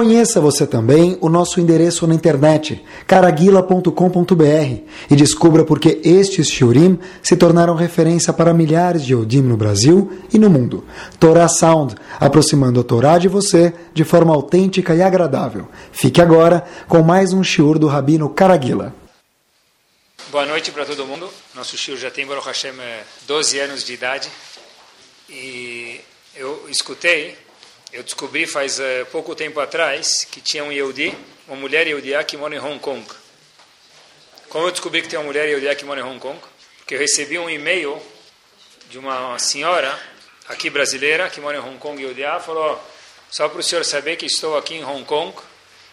Conheça você também o nosso endereço na internet, caraguila.com.br, e descubra por que estes shiurim se tornaram referência para milhares de Yodim no Brasil e no mundo. Torah Sound, aproximando a Torá de você de forma autêntica e agradável. Fique agora com mais um shiur do Rabino Caraguila. Boa noite para todo mundo. Nosso shiur já tem, Baruch Hashem, 12 anos de idade. E eu escutei eu descobri faz uh, pouco tempo atrás que tinha um Yehudi, uma mulher Yehudiá que mora em Hong Kong. Como eu descobri que tem uma mulher Yehudiá que mora em Hong Kong? Porque eu recebi um e-mail de uma senhora aqui brasileira que mora em Hong Kong Yehudiá, falou, só para o senhor saber que estou aqui em Hong Kong,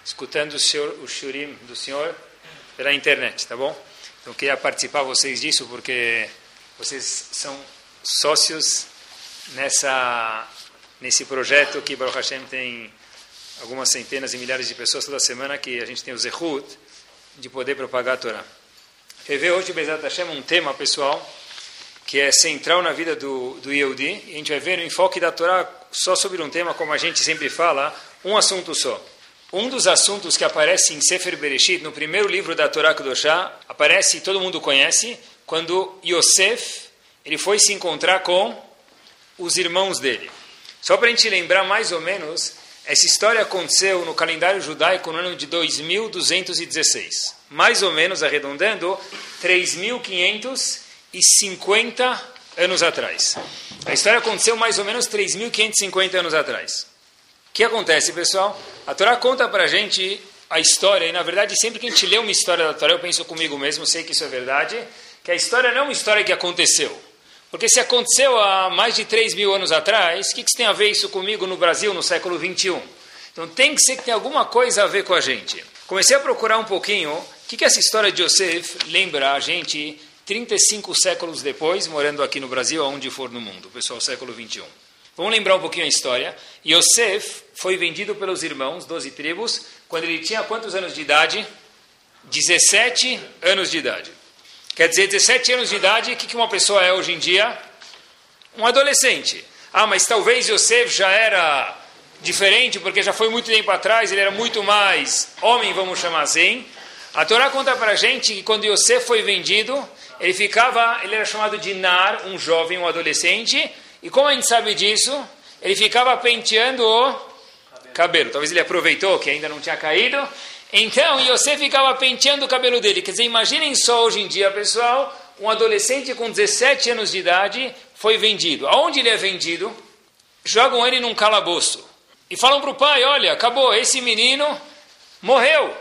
escutando o, senhor, o shurim do senhor pela internet, tá bom? Então queria participar vocês disso porque vocês são sócios nessa nesse projeto que Baruch Hashem tem algumas centenas e milhares de pessoas toda semana que a gente tem o Zehut de poder propagar a Torá. Eu ver hoje, Bezat Hashem, um tema pessoal que é central na vida do, do Yehudi e a gente vai ver o enfoque da Torá só sobre um tema, como a gente sempre fala, um assunto só. Um dos assuntos que aparece em Sefer Bereshit, no primeiro livro da Torá Kudoshá, aparece, todo mundo conhece, quando Yosef ele foi se encontrar com os irmãos dele. Só para a gente lembrar mais ou menos, essa história aconteceu no calendário judaico no ano de 2216. Mais ou menos, arredondando, 3.550 anos atrás. A história aconteceu mais ou menos 3.550 anos atrás. O que acontece, pessoal? A Torá conta para a gente a história, e na verdade, sempre que a gente lê uma história da Torá, eu penso comigo mesmo, sei que isso é verdade, que a história não é uma história que aconteceu. Porque se aconteceu há mais de 3 mil anos atrás, o que, que tem a ver isso comigo no Brasil no século 21? Então tem que ser que tem alguma coisa a ver com a gente. Comecei a procurar um pouquinho o que, que essa história de Yosef lembra a gente 35 séculos depois, morando aqui no Brasil, aonde for no mundo, pessoal, século 21. Vamos lembrar um pouquinho a história. Yosef foi vendido pelos irmãos, 12 tribos, quando ele tinha quantos anos de idade? 17 anos de idade. Quer dizer, 17 anos de idade, o que uma pessoa é hoje em dia? Um adolescente. Ah, mas talvez Yosef já era diferente, porque já foi muito tempo atrás, ele era muito mais homem, vamos chamar assim. A Torá conta para a gente que quando Yosef foi vendido, ele ficava, ele era chamado de Nar, um jovem, um adolescente, e como a gente sabe disso, ele ficava penteando o cabelo. Talvez ele aproveitou que ainda não tinha caído, então, Yosef ficava penteando o cabelo dele. Quer dizer, imaginem só hoje em dia, pessoal, um adolescente com 17 anos de idade foi vendido. Aonde ele é vendido? Jogam ele num calabouço. E falam para o pai, olha, acabou, esse menino morreu.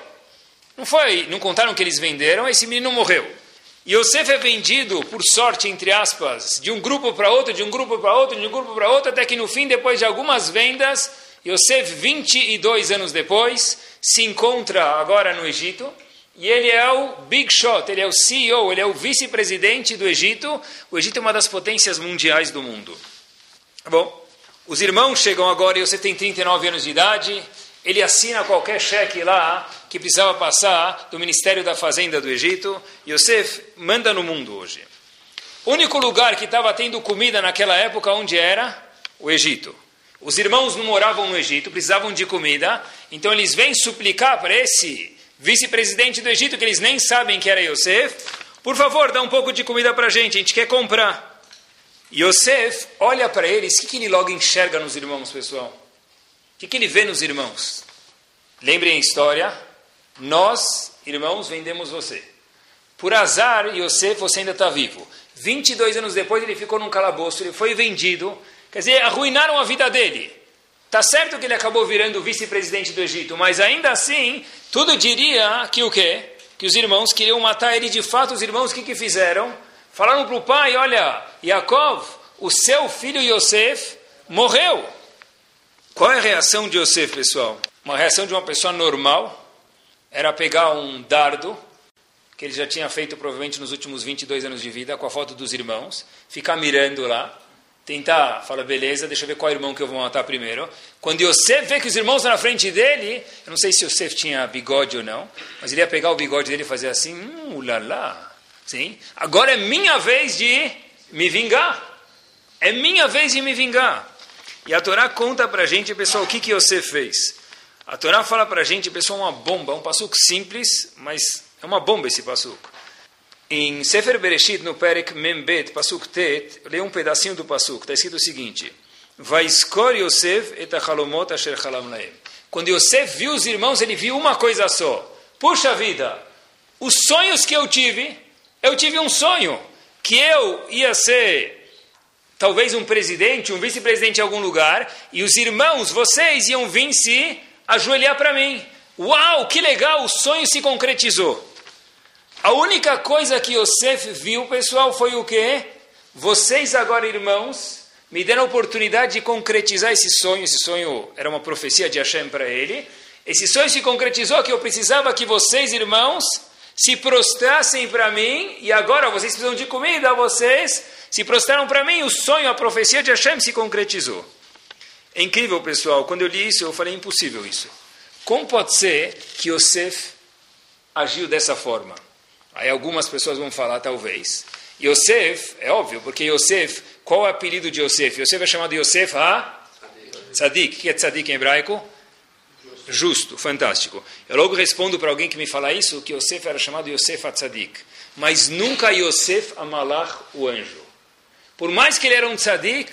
Não foi, não contaram que eles venderam, esse menino morreu. Yosef é vendido, por sorte, entre aspas, de um grupo para outro, de um grupo para outro, de um grupo para outro, até que no fim, depois de algumas vendas, Yosef, 22 anos depois, se encontra agora no Egito e ele é o big shot, ele é o CEO, ele é o vice-presidente do Egito. O Egito é uma das potências mundiais do mundo. Bom, os irmãos chegam agora e você tem 39 anos de idade, ele assina qualquer cheque lá que precisava passar do Ministério da Fazenda do Egito. Yosef manda no mundo hoje. O único lugar que estava tendo comida naquela época, onde era? O Egito. Os irmãos não moravam no Egito, precisavam de comida, então eles vêm suplicar para esse vice-presidente do Egito, que eles nem sabem que era Yosef, por favor, dá um pouco de comida para a gente, a gente quer comprar. Yosef olha para eles, o que, que ele logo enxerga nos irmãos, pessoal? O que, que ele vê nos irmãos? Lembrem a história, nós, irmãos, vendemos você. Por azar, Yosef, você ainda está vivo. 22 anos depois, ele ficou num calabouço, ele foi vendido, Quer dizer, arruinaram a vida dele. Tá certo que ele acabou virando vice-presidente do Egito, mas ainda assim, tudo diria que o quê? Que os irmãos queriam matar ele. De fato, os irmãos o que, que fizeram? Falaram para o pai, olha, Yaakov, o seu filho Yosef morreu. Qual é a reação de Yosef, pessoal? Uma reação de uma pessoa normal era pegar um dardo, que ele já tinha feito provavelmente nos últimos 22 anos de vida, com a foto dos irmãos, ficar mirando lá, tentar, fala, beleza, deixa eu ver qual irmão que eu vou matar primeiro. Quando Yosef vê que os irmãos estão na frente dele, eu não sei se Yosef tinha bigode ou não, mas ele ia pegar o bigode dele e fazer assim, hum, ulala, sim? Agora é minha vez de me vingar. É minha vez de me vingar. E a Torá conta para a gente, pessoal, o que, que Yosef fez. A Torá fala para a gente, pessoal, uma bomba, um passuco simples, mas é uma bomba esse passuco. Em Sefer Bereshit, no Perek Membet, pasuk Tet, leio um pedacinho do passuco, está escrito o seguinte, Vaiskor Yosef et achalomot asher chalam laem. Quando Yosef viu os irmãos, ele viu uma coisa só. Puxa vida, os sonhos que eu tive, eu tive um sonho, que eu ia ser talvez um presidente, um vice-presidente em algum lugar, e os irmãos, vocês, iam vir se ajoelhar para mim. Uau, que legal, o sonho se concretizou. A única coisa que Yosef viu, pessoal, foi o quê? Vocês agora, irmãos, me deram a oportunidade de concretizar esse sonho. Esse sonho era uma profecia de Hashem para ele. Esse sonho se concretizou que eu precisava que vocês, irmãos, se prostrassem para mim, e agora vocês precisam de comida, vocês se prostraram para mim, o sonho, a profecia de Hashem se concretizou. É incrível, pessoal, quando eu li isso, eu falei, impossível isso. Como pode ser que Yosef agiu dessa forma? Aí algumas pessoas vão falar, talvez. Yosef, é óbvio, porque Yosef, qual é o apelido de Yosef? Yosef é chamado Yosef a? Tzadik. O que é tzadik em hebraico? Justo, fantástico. Eu logo respondo para alguém que me fala isso, que Yosef era chamado Yosef a tzadik. Mas nunca Yosef a malach, o anjo. Por mais que ele era um tzadik,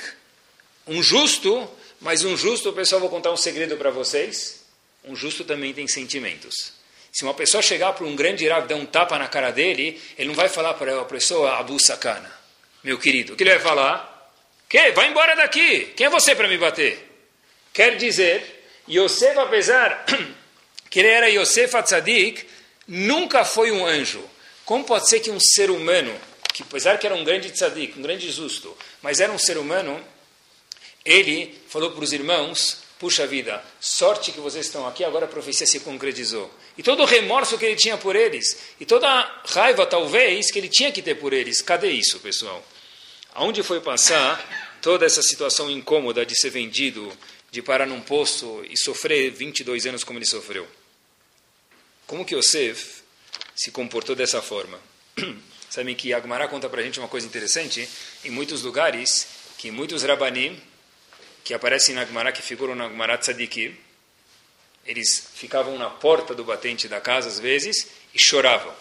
um justo, mas um justo, pessoal, vou contar um segredo para vocês. Um justo também tem sentimentos. Se uma pessoa chegar para um grande Rav dar um tapa na cara dele, ele não vai falar para a pessoa Abu Sakana, meu querido. O que ele vai falar? Que? Vai embora daqui. Quem é você para me bater? Quer dizer, Yosef, apesar que ele era Yosef Atzadik, nunca foi um anjo. Como pode ser que um ser humano, que apesar que era um grande tzadik, um grande justo, mas era um ser humano, ele falou para os irmãos puxa vida, sorte que vocês estão aqui, agora a profecia se concretizou. E todo o remorso que ele tinha por eles, e toda a raiva, talvez, que ele tinha que ter por eles, cadê isso, pessoal? Aonde foi passar toda essa situação incômoda de ser vendido, de parar num posto e sofrer 22 anos como ele sofreu? Como que Yosef se comportou dessa forma? Sabem que Agmará conta para a gente uma coisa interessante, em muitos lugares, que muitos rabanim, que aparecem na Gemara, que figuram na Gemara Tzadikim, eles ficavam na porta do batente da casa às vezes e choravam.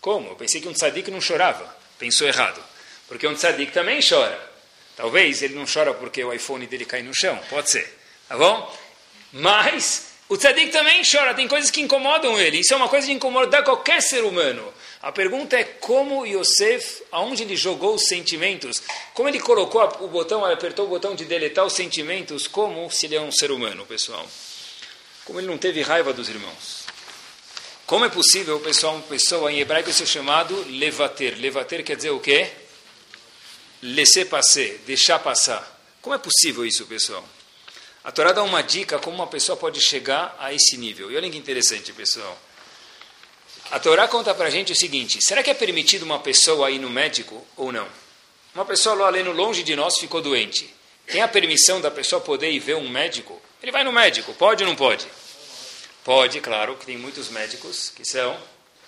Como? Eu pensei que um tzadik não chorava. Pensou errado. Porque um tzadik também chora. Talvez ele não chora porque o iPhone dele cai no chão. Pode ser. Tá bom? Mas o tzadik também chora. Tem coisas que incomodam ele. Isso é uma coisa de incomodar qualquer ser humano. A pergunta é como Yosef, aonde ele jogou os sentimentos, como ele colocou o botão, apertou o botão de deletar os sentimentos, como se ele é um ser humano, pessoal. Como ele não teve raiva dos irmãos. Como é possível, pessoal, uma pessoa em hebraico ser chamado levater? Levater quer dizer o quê? Laisser passer, deixar passar. Como é possível isso, pessoal? A Torá dá uma dica como uma pessoa pode chegar a esse nível. E olha que interessante, pessoal. A Torá conta para a gente o seguinte: será que é permitido uma pessoa ir no médico ou não? Uma pessoa lá além longe de nós ficou doente. Tem a permissão da pessoa poder ir ver um médico? Ele vai no médico, pode ou não pode? Pode, claro, que tem muitos médicos que são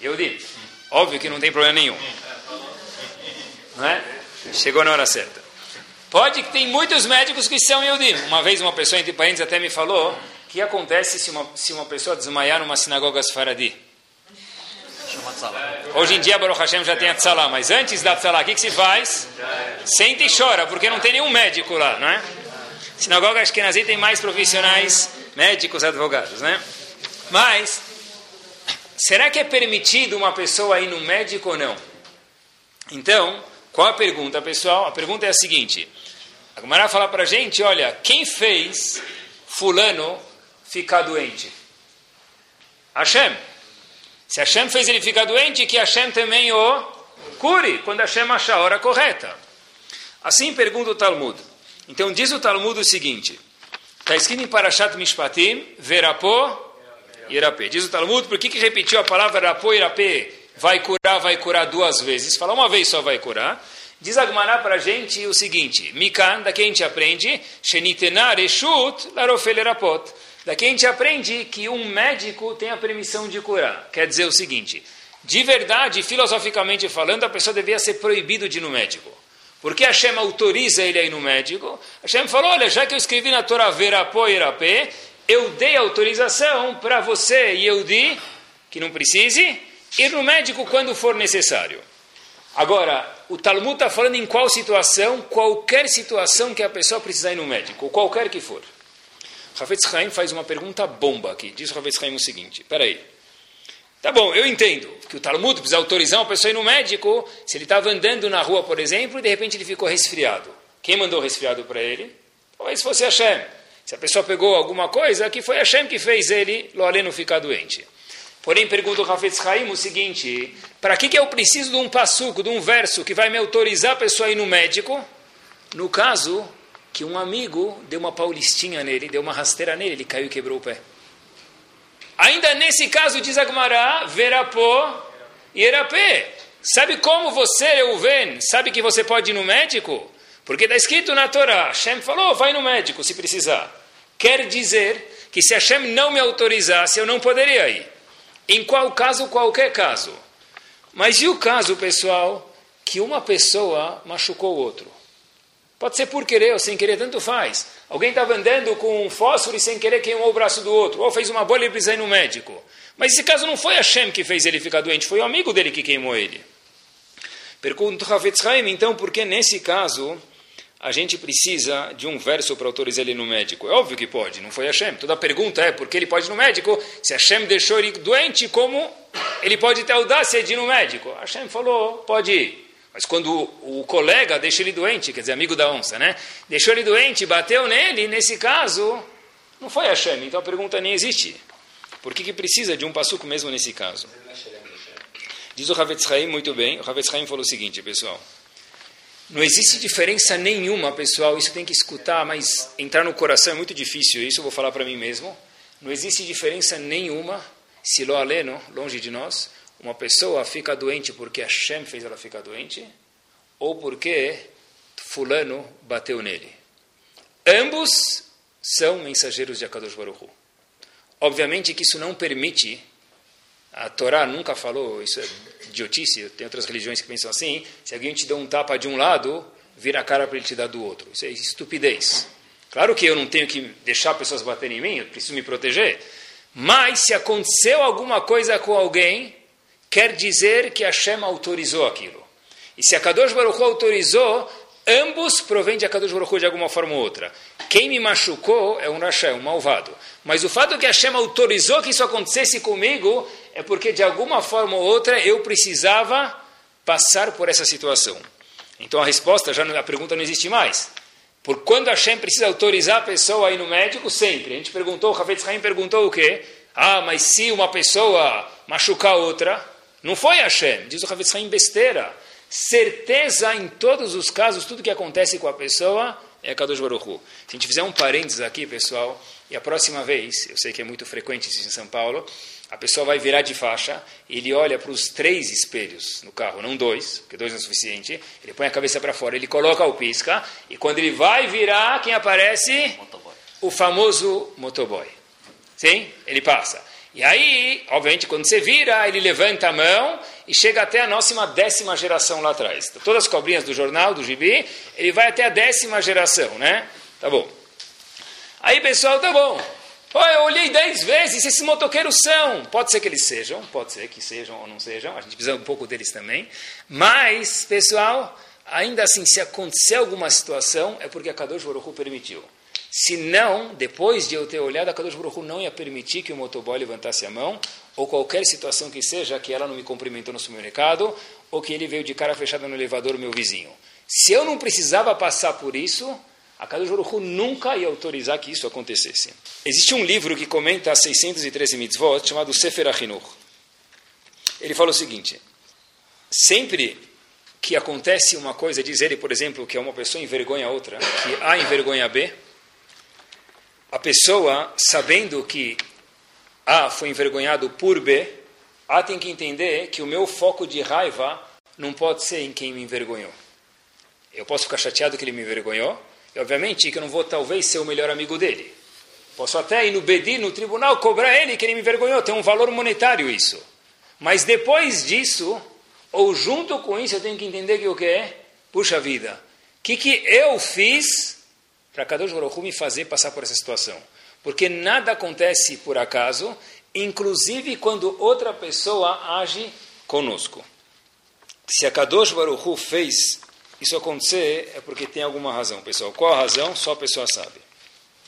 Yehudi. Óbvio que não tem problema nenhum. Não é? Chegou na hora certa. Pode que tem muitos médicos que são Yehudi. Uma vez uma pessoa, entre parênteses, até me falou que acontece se uma, se uma pessoa desmaiar numa sinagoga Sfaradi. Hoje em dia, Baruch Hashem já tem a tzalá, mas antes da tzalá, o que, que se faz? Senta e chora, porque não tem nenhum médico lá, não é? Sinagoga Ashkenazi tem mais profissionais, médicos, advogados, né? Mas, será que é permitido uma pessoa ir no médico ou não? Então, qual a pergunta, pessoal? A pergunta é a seguinte. A Gumara fala para a gente, olha, quem fez fulano ficar doente? Hashem. Se Hashem fez ele ficar doente, que Hashem também o cure, quando Hashem achar a hora correta. Assim pergunta o Talmud. Então diz o Talmud o seguinte, está escrito em Parashat Mishpatim, Verapó e Irapé. Diz o Talmud, por que, que repetiu a palavra Verapó e Irapé? Vai curar, vai curar duas vezes. Fala uma vez só vai curar. Diz Agmará para a gente o seguinte, Mikan, daqui a gente aprende, Shenitenar Eshut Larofelerapot. Daqui a gente aprende que um médico tem a permissão de curar. Quer dizer o seguinte: de verdade, filosoficamente falando, a pessoa devia ser proibido de ir no médico. Porque Hashem autoriza ele a ir no médico. Hashem falou: olha, já que eu escrevi na Torá Verapó e Irapé, eu dei autorização para você, Yehudi, que não precise, ir no médico quando for necessário. Agora, o Talmud está falando em qual situação? Qualquer situação que a pessoa precisar ir no médico, qualquer que for. Ravetz Haim faz uma pergunta bomba aqui. Diz Ravetz Haim o seguinte: peraí. Tá bom, eu entendo que o Talmud precisa autorizar uma pessoa a ir no médico se ele estava andando na rua, por exemplo, e de repente ele ficou resfriado. Quem mandou o resfriado para ele? Talvez fosse Hashem. Se a pessoa pegou alguma coisa, que foi Hashem que fez ele, lo aleno, ficar doente. Porém, pergunta o Hafetz Haim o seguinte: para que, que eu preciso de um passuco, de um verso que vai me autorizar a pessoa a ir no médico? No caso que um amigo deu uma paulistinha nele, deu uma rasteira nele, ele caiu e quebrou o pé. Ainda nesse caso, diz Agmará, verapó e erapé. Sabe como você, Reuven, sabe que você pode ir no médico? Porque está escrito na Torá, Hashem falou, vai no médico se precisar. Quer dizer que se Hashem não me autorizasse, eu não poderia ir. Em qual caso, qualquer caso. Mas e o caso, pessoal, que uma pessoa machucou o outro? Pode ser por querer ou sem querer, tanto faz. Alguém estava andando com um fósforo e sem querer queimou o braço do outro, ou fez uma bolha e precisa ir no médico. Mas esse caso não foi Hashem que fez ele ficar doente, foi o amigo dele que queimou ele. Pergunto Havetz Haim, então, por que nesse caso a gente precisa de um verso para autorizar ele no médico. É óbvio que pode, não foi Hashem. Toda pergunta é por que ele pode ir no médico? Se Hashem deixou ele doente, como ele pode ter audácia de ir no médico? Hashem falou, pode ir. Mas quando o, colega deixa ele doente, quer dizer, amigo da onça, né? Deixou ele doente, bateu nele, nesse caso, não foi Hashem. Então a pergunta nem existe. Por que, que precisa de um passuco mesmo nesse caso? Diz o Havetz Haim muito bem. O Havetz Haim falou o seguinte, pessoal. Não existe diferença nenhuma, pessoal. Isso tem que escutar, mas entrar no coração é muito difícil. Isso eu vou falar para mim mesmo. Não existe diferença nenhuma se lo aleno, longe de nós, uma pessoa fica doente porque Hashem fez ela ficar doente ou porque fulano bateu nele. Ambos são mensageiros de Akadosh Baruch Hu. Obviamente que isso não permite, a Torá nunca falou, isso é idiotice, tem outras religiões que pensam assim, se alguém te dá um tapa de um lado, vira a cara para ele te dar do outro. Isso é estupidez. Claro que eu não tenho que deixar pessoas baterem em mim, eu preciso me proteger. Mas se aconteceu alguma coisa com alguém, quer dizer que Hashem autorizou aquilo. E se a Kadosh Baruch autorizou, ambos provêm de Akadosh Baruch de alguma forma ou outra. Quem me machucou é um Rashem, um malvado. Mas o fato que Hashem autorizou que isso acontecesse comigo é porque de alguma forma ou outra eu precisava passar por essa situação. Então a resposta, já a pergunta não existe mais. Por quando Hashem precisa autorizar a pessoa a ir no médico? Sempre. A gente perguntou, o Ravetz Haim perguntou o quê? Ah, mas se uma pessoa machucar outra, não foi Hashem. Diz o Ravetz Haim besteira. Certeza em todos os casos, tudo que acontece com a pessoa é Kadosh Baruch Hu. Se a gente fizer um parênteses aqui, pessoal, e a próxima vez, eu sei que é muito frequente isso em São Paulo, a pessoa vai virar de faixa, ele olha para os três espelhos no carro, não dois, porque dois não é suficiente, ele põe a cabeça para fora, ele coloca o pisca, e quando ele vai virar, quem aparece? Motoboy. O famoso motoboy. Sim? Ele passa. E aí, obviamente, quando você vira, ele levanta a mão e chega até a nossa décima geração lá atrás. Todas as cobrinhas do jornal, do gibi, ele vai até a décima geração, né? Tá bom. Aí, pessoal, tá bom. Pô, eu olhei dez vezes, esses motoqueiros são. Pode ser que eles sejam, pode ser que sejam ou não sejam, a gente precisa um pouco deles também. Mas, pessoal, ainda assim, se acontecer alguma situação, é porque a Kadosh Baruch permitiu. Se não, depois de eu ter olhado, a Kadosh Baruch não ia permitir que o motoboy levantasse a mão, ou qualquer situação que seja, que ela não me cumprimentou no supermercado, ou que ele veio de cara fechada no elevador, meu vizinho. Se eu não precisava passar por isso, a Kadosh Baruch nunca ia autorizar que isso acontecesse. Existe um livro que comenta as 613 mitzvot, chamado Sefer Achinuch. Ele fala o seguinte, sempre que acontece uma coisa, diz ele, por exemplo, que uma pessoa envergonha a outra, que A envergonha B, a pessoa, sabendo que A foi envergonhado por B, A tem que entender que o meu foco de raiva não pode ser em quem me envergonhou. Eu posso ficar chateado que ele me envergonhou, e, obviamente, que eu não vou talvez ser o melhor amigo dele. Posso até ir no Bedi, no tribunal, cobrar ele que ele me envergonhou. Tem um valor monetário isso. Mas depois disso, ou junto com isso, eu tenho que entender que o que é? Puxa vida, o que, que eu fiz para Kadosh Baruch me fazer passar por essa situação? Porque nada acontece por acaso, inclusive quando outra pessoa age conosco. Se a Kadosh Baruch fez isso acontecer, é porque tem alguma razão, pessoal. Qual a razão? Só a pessoa sabe.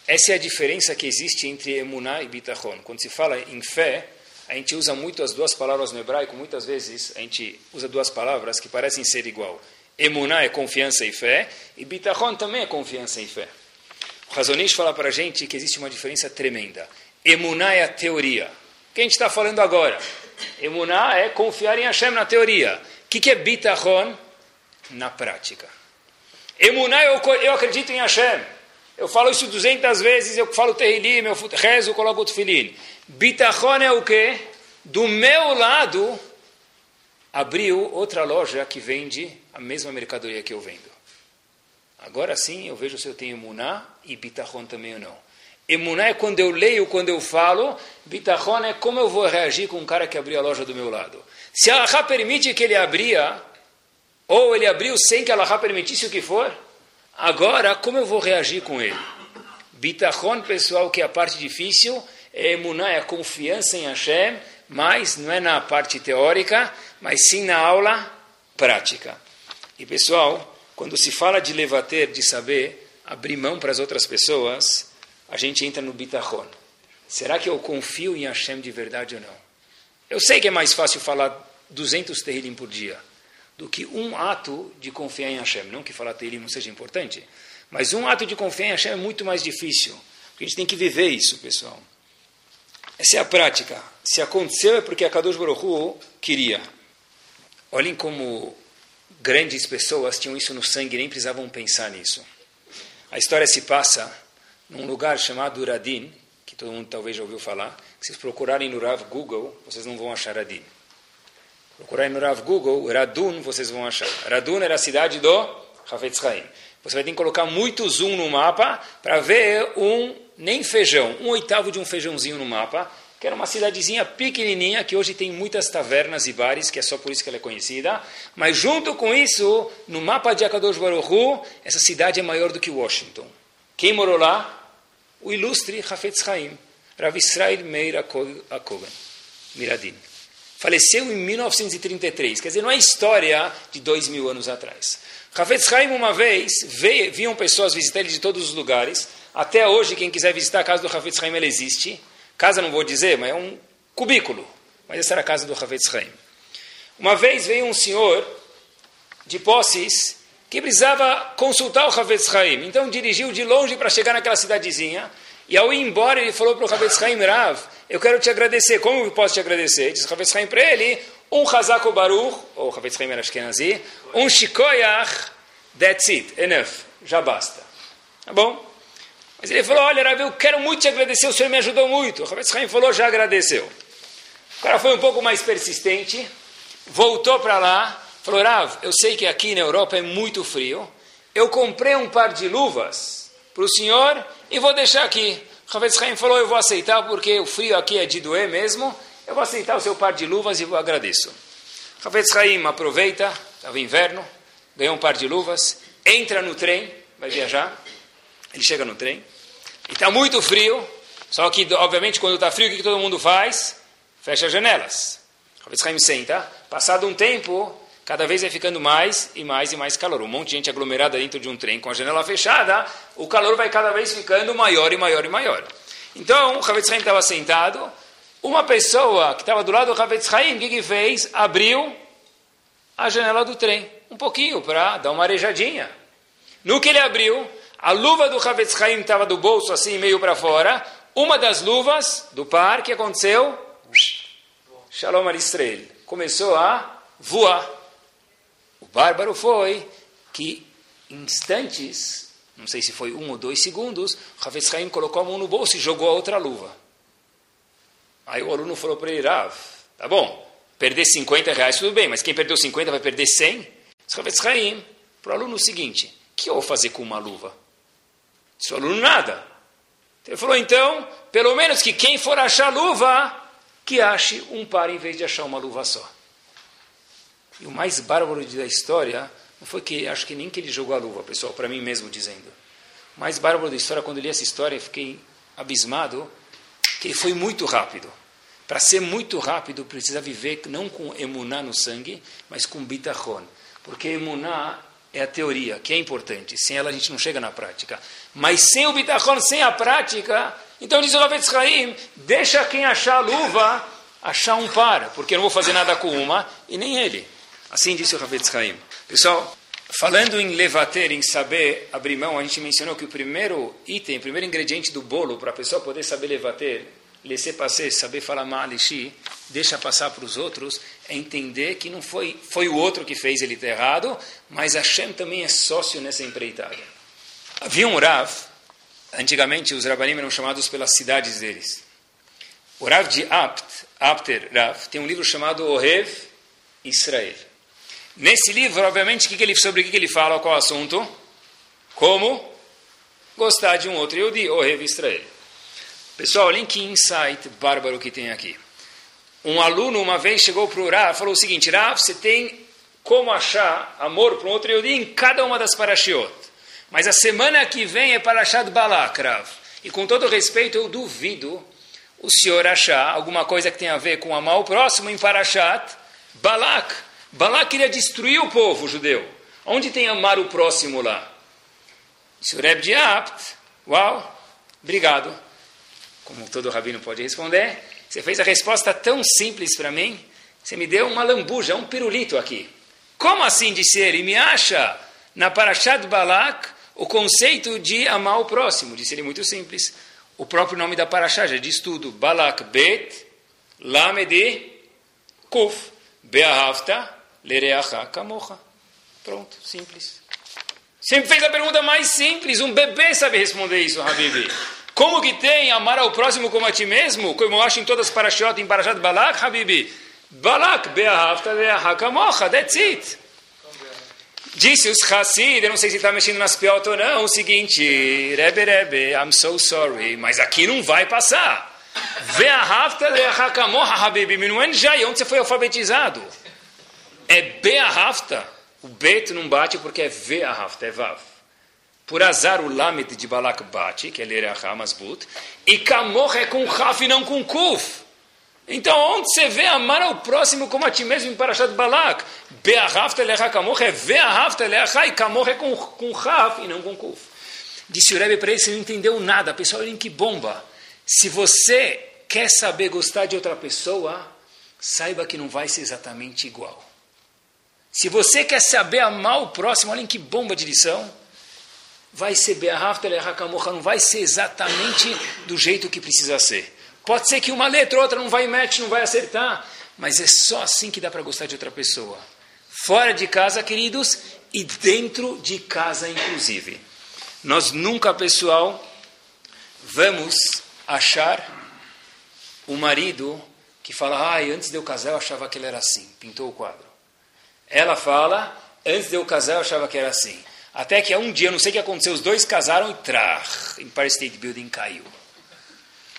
Essa é a diferença que existe entre emuná e bitachon. Quando se fala em fé, a gente usa muito as duas palavras no hebraico, muitas vezes a gente usa duas palavras que parecem ser igual. Emuná é confiança e fé, e bitachon também é confiança e fé. O Razonish fala para a gente que existe uma diferença tremenda. Emuná é a teoria. O que a gente está falando agora? Emuná é confiar em Hashem na teoria. O que, que é bitachon? Na prática. Emuná, eu, eu acredito em Hashem. Eu falo isso 200 vezes, eu falo Terrilim, eu rezo, coloco o Tufilin. Bitachon é o quê? Do meu lado, abriu outra loja que vende a mesma mercadoria que eu vendo. Agora sim eu vejo se eu tenho emuná e bitachon também ou não. Emuná é quando eu leio, quando eu falo. Bitachon é como eu vou reagir com um cara que abriu a loja do meu lado. Se a permite que ele abria, ou ele abriu sem que a permitisse o que for, agora como eu vou reagir com ele? Bitachon, pessoal, que é a parte difícil, emuná, é a confiança em Hashem, mas não é na parte teórica, mas sim na aula prática. E pessoal, quando se fala de levater, de saber abrir mão para as outras pessoas, a gente entra no bitachon. Será que eu confio em Hashem de verdade ou não? Eu sei que é mais fácil falar 200 terrilim por dia do que um ato de confiar em Hashem. Não que falar terrilim não seja importante, mas um ato de confiar em Hashem é muito mais difícil. Porque a gente tem que viver isso, pessoal. Essa é a prática. Se aconteceu é porque a Kadosh Baruch Hu queria. Olhem como grandes pessoas tinham isso no sangue, nem precisavam pensar nisso. A história se passa num lugar chamado Uradin, que todo mundo talvez já ouviu falar. Se vocês procurarem no Rav Google, vocês não vão achar Radin. Procurarem no Rav Google, Radun, vocês vão achar. Radun era a cidade do Hafetz Haim. Você vai ter que colocar muito zoom no mapa para ver um, nem feijão, um oitavo de um feijãozinho no mapa, que era uma cidadezinha pequenininha, que hoje tem muitas tavernas e bares, que é só por isso que ela é conhecida. Mas junto com isso, no mapa de Akadosh Baruch Hu, essa cidade é maior do que Washington. Quem morou lá? O ilustre Hafetz Haim, Rav Israel Meir Akoven, Miradin. Faleceu em 1933, quer dizer, não é história de dois mil anos atrás. Hafetz Haim, uma vez, veio, pessoas visitar ele de todos os lugares. Até hoje, quem quiser visitar a casa do Hafetz Haim, ela existe. Casa não vou dizer, mas é um cubículo. Mas essa era a casa do Havetz Haim. Uma vez veio um senhor de posses que precisava consultar o Havetz Haim. Então dirigiu de longe para chegar naquela cidadezinha. E ao ir embora, ele falou para o Havetz Haim, Rav, eu quero te agradecer. Como eu posso te agradecer? Diz o Havetz Haim para ele, um Hazako Baruch, ou Havetz Haim era Ashkenazi, um Shikoyach, that's it, enough, já basta. Tá bom? Mas ele falou, olha, Rav, eu quero muito te agradecer, o senhor me ajudou muito. O Haim falou, já agradeceu. O cara foi um pouco mais persistente, voltou para lá, falou, Rav, eu sei que aqui na Europa é muito frio, eu comprei um par de luvas para o senhor e vou deixar aqui. O Rav Haim falou, eu vou aceitar porque o frio aqui é de doer mesmo, eu vou aceitar o seu par de luvas e vou agradeço. O Rav Haim aproveita, estava inverno, ganhou um par de luvas, entra no trem, vai viajar, ele chega no trem, e está muito frio, só que, obviamente, quando está frio, o que, que, todo mundo faz? Fecha as janelas. Talvez Haim senta. Passado um tempo, cada vez vai ficando mais e mais e mais calor. Um monte de gente aglomerada dentro de um trem com a janela fechada, o calor vai cada vez ficando maior e maior e maior. Então, o Havetz estava sentado, uma pessoa que estava do lado do Havetz o que fez? Abriu a janela do trem, um pouquinho, para dar uma arejadinha. No que ele abriu, a luva do Havetz Haim estava do bolso assim, meio para fora. Uma das luvas do par, que aconteceu? Shalom Aristrel. Começou a voar. O bárbaro foi que, instantes, não sei se foi um ou dois segundos, Havetz Haim colocou a mão no bolso e jogou a outra luva. Aí o aluno falou para ele, Rav, tá bom, perder 50 reais tudo bem, mas quem perdeu 50 vai perder 100? O Havetz Haim, para o aluno o seguinte, o que eu vou fazer com uma luva? Seu aluno nada. Ele falou, então, pelo menos que quem for achar luva, que ache um par em vez de achar uma luva só. E o mais bárbaro da história não foi que, acho que nem que ele jogou a luva, pessoal, para mim mesmo dizendo. O mais bárbaro da história, quando eu li essa história, eu fiquei abismado que ele foi muito rápido. Para ser muito rápido, precisa viver não com emuná no sangue, mas com bitachon. Porque emuná é a teoria, que é importante. Sem ela a gente não chega na prática. Mas sem o bitachon, sem a prática, então diz o Ravetz Haim, deixa quem achar a luva achar um par, porque eu não vou fazer nada com uma e nem ele. Assim disse o Ravetz Haim. Pessoal, falando em levater, em saber abrir mão, a gente mencionou que o primeiro item, o primeiro ingrediente do bolo para a pessoa poder saber levater, laisser passer, saber falar mal, deixa passar para os outros, é entender que não foi, foi o outro que fez ele ter errado, mas Hashem também é sócio nessa empreitada. Havia um Rav, antigamente os Rabanim eram chamados pelas cidades deles. O Rav de Apt, Apter Rav, tem um livro chamado Ohev Israel. Nesse livro, obviamente, que que ele, sobre o que ele fala, qual assunto? Como gostar de um outro Yehudi, Ohev Israel. Pessoal, olhem que insight bárbaro que tem aqui. Um aluno uma vez chegou para o Rav e falou o seguinte, Rav, você tem como achar amor para um outro Yehudi em cada uma das parashiot. Mas a semana que vem é Parashat Balak, Rav. E com todo respeito, eu duvido o senhor achar alguma coisa que tenha a ver com amar o próximo em Parashat Balak. Balak queria destruir o povo judeu. Onde tem amar o próximo lá? Se o Reb de Apt, uau, obrigado. Como todo rabino pode responder, você fez a resposta tão simples para mim, você me deu uma lambuja, um pirulito aqui. Como assim, disse ele, me acha na Parashat Balak o conceito de amar o próximo? Disse ele muito simples. O próprio nome da Parashá já diz tudo. Balak bet, lamedi, kuf, beahavta, lereacha, kamocha. Pronto, simples. Sempre fez a pergunta mais simples. Um bebê sabe responder isso, Habibi. Como que tem amar ao próximo como a ti mesmo? Como eu acho em todas as parashot, em Parashat Balak, Habibi. Balak, beahavta, lereacha, kamocha. That's it. Disse os Hassid, eu não sei se está mexendo nas piotas ou não, o seguinte, Rebe Rebe, I'm so sorry, mas aqui não vai passar. Vê a rafta de hakamoha habibi minuen jai, onde você foi alfabetizado? É be a rafta. O bet não bate porque é ve a rafta, é vav. Por azar o lamed de Balak bate, que é ler a masbut, e kamor é com raf e não com kuf. Então, onde você vê amar ao próximo como a ti mesmo em Parashat Balak? Be'ahavta lecha kamor é ve'ahavta lecha e kamor é com, com raf e não com kuf. Disse o Rebbe para ele, você não entendeu nada. Pessoal, olhem que bomba. Se você quer saber gostar de outra pessoa, saiba que não vai ser exatamente igual. Se você quer saber amar o próximo, olhem que bomba de lição. Vai ser não vai ser exatamente do jeito que precisa ser. Pode ser que uma letra ou outra não vai match, não vai acertar, mas é só assim que dá para gostar de outra pessoa. Fora de casa, queridos, e dentro de casa, inclusive. Nós nunca, pessoal, vamos achar o marido que fala, ah, antes de eu casar eu achava que ele era assim, pintou o quadro. Ela fala, antes de eu casar eu achava que era assim. Até que um dia, não sei o que aconteceu, os dois casaram e trah, Empire State Building caiu.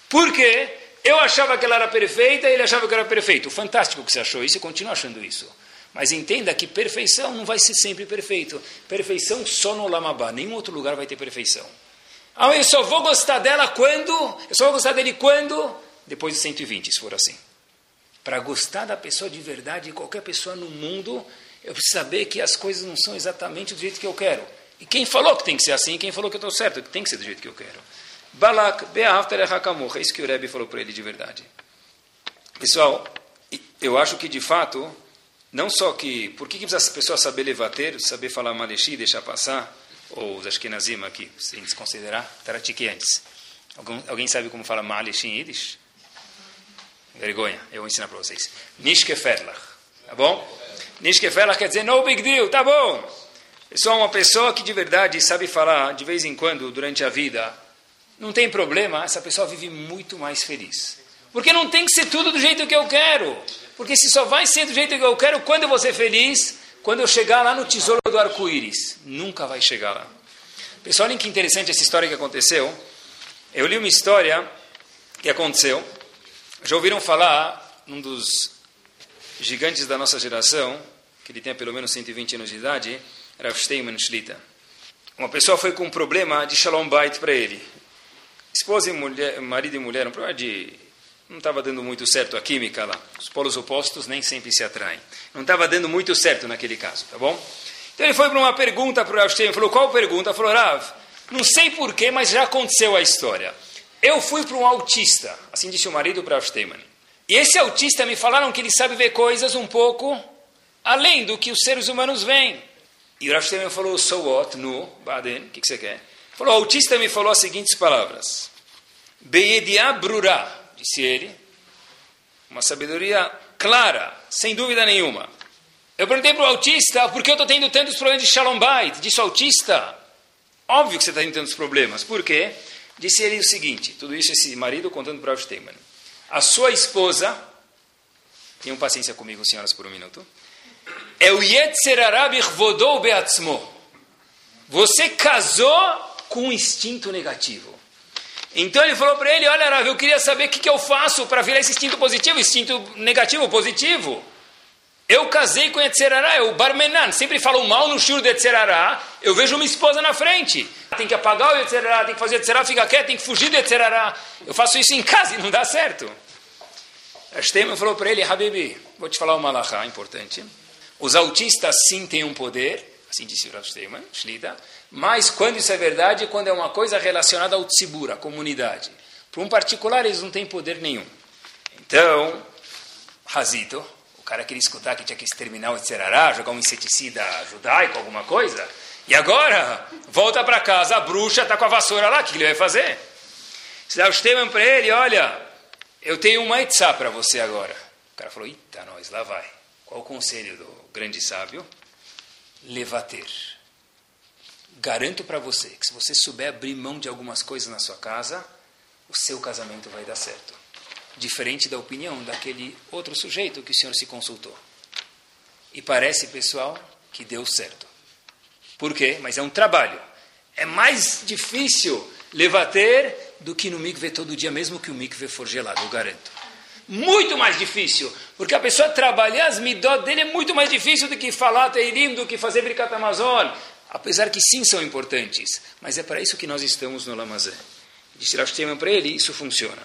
Por quê? Eu achava que ela era perfeita e ele achava que era perfeito. Fantástico que você achou isso e continua achando isso. Mas entenda que perfeição não vai ser sempre perfeito. Perfeição só no Lamabá. Nenhum outro lugar vai ter perfeição. Ah, eu só vou gostar dela quando? Eu só vou gostar dele quando? Depois de 120, se for assim. Para gostar da pessoa de verdade, qualquer pessoa no mundo, eu preciso saber que as coisas não são exatamente do jeito que eu quero. E quem falou que tem que ser assim, quem falou que eu estou certo, tem que ser do jeito que eu quero. Balak, Be'after É isso que o Rebbe falou para ele de verdade. Pessoal, eu acho que de fato, não só que. Por que, que precisa as pessoas saber levater, saber falar Maleshi, deixar passar? Ou os Ashkenazim aqui, sem desconsiderar, antes. Algum, alguém sabe como fala Maleshi em Yiddish? Vergonha, eu vou ensinar para vocês. Nishkeferlach, tá bom? Nishkeferlach quer dizer no big deal, tá bom. Pessoal, uma pessoa que de verdade sabe falar de vez em quando, durante a vida, não tem problema, essa pessoa vive muito mais feliz. Porque não tem que ser tudo do jeito que eu quero. Porque se só vai ser do jeito que eu quero, quando eu vou ser feliz? Quando eu chegar lá no tesouro do arco-íris. Nunca vai chegar lá. Pessoal, olhem que interessante essa história que aconteceu. Eu li uma história que aconteceu. Já ouviram falar num dos gigantes da nossa geração, que ele tem pelo menos 120 anos de idade, Rav Steinman Shlita. Uma pessoa foi com um problema de shalom bait para ele esposa e mulher, marido e mulher, um problema de não estava dando muito certo a química lá. Os polos opostos nem sempre se atraem. Não estava dando muito certo naquele caso, tá bom? Então ele foi para uma pergunta para o Rav Steinman, falou, qual pergunta? Falou, Rav, não sei porquê, mas já aconteceu a história. Eu fui para um autista, assim disse o marido para Rav Steinman. E esse autista me falaram que ele sabe ver coisas um pouco além do que os seres humanos veem. E o Rav Steinman falou, so what, no, Baden, o que, que você quer? Falou, o autista me falou as seguintes palavras. Beyediá brurá, disse ele, uma sabedoria clara, sem dúvida nenhuma. Eu perguntei para o autista por que eu estou tendo tantos problemas de shalom bait. Disse o autista, óbvio que você está tendo tantos problemas. Por quê? Disse ele o seguinte, tudo isso esse marido contando para o Steinman. A sua esposa, tenham paciência comigo, senhoras, por um minuto, é o Yetzerarab Vodou Beatzmo. Você casou com um instinto negativo. Então ele falou para ele: Olha, Rav, eu queria saber o que, que eu faço para virar esse instinto positivo, instinto negativo, positivo. Eu casei com Yetzerará, eu barmenan, sempre falo mal no shur de Yetzerará, eu vejo uma esposa na frente. Tem que apagar o Yetzerará, tem que fazer Yetzerará, fica quieto, tem que fugir do Yetzerará. Eu faço isso em casa e não dá certo. Ashtema falou para ele, Habibi, vou te falar uma alahá importante. Os autistas sim têm um poder, assim disse o Steinman, Shlita, mas quando isso é verdade, quando é uma coisa relacionada ao tzibur, à comunidade. Para um particular, eles não têm poder nenhum. Então, Razito, o cara queria escutar que tinha que exterminar o Tzerará, jogar um inseticida judaico, alguma coisa, e agora, volta para casa, a bruxa está com a vassoura lá, o que ele vai fazer? Se dá o Steinman para ele, olha, eu tenho uma etzá para você agora. O cara falou, eita, nós, lá vai. Qual o conselho do grande sábio? Levater Garanto para você que se você souber abrir mão de algumas coisas na sua casa, o seu casamento vai dar certo. Diferente da opinião daquele outro sujeito que o senhor se consultou. E parece, pessoal, que deu certo. Por quê? Mas é um trabalho. É mais difícil levater do que no mikve todo dia, mesmo que o mikve for gelado, eu garanto. Muito mais difícil, porque a pessoa trabalhar as midot dele é muito mais difícil do que falar teirim, do que fazer bricat Amazon, apesar que sim são importantes, mas é para isso que nós estamos no Lamazé. Disse Rav para ele, isso funciona.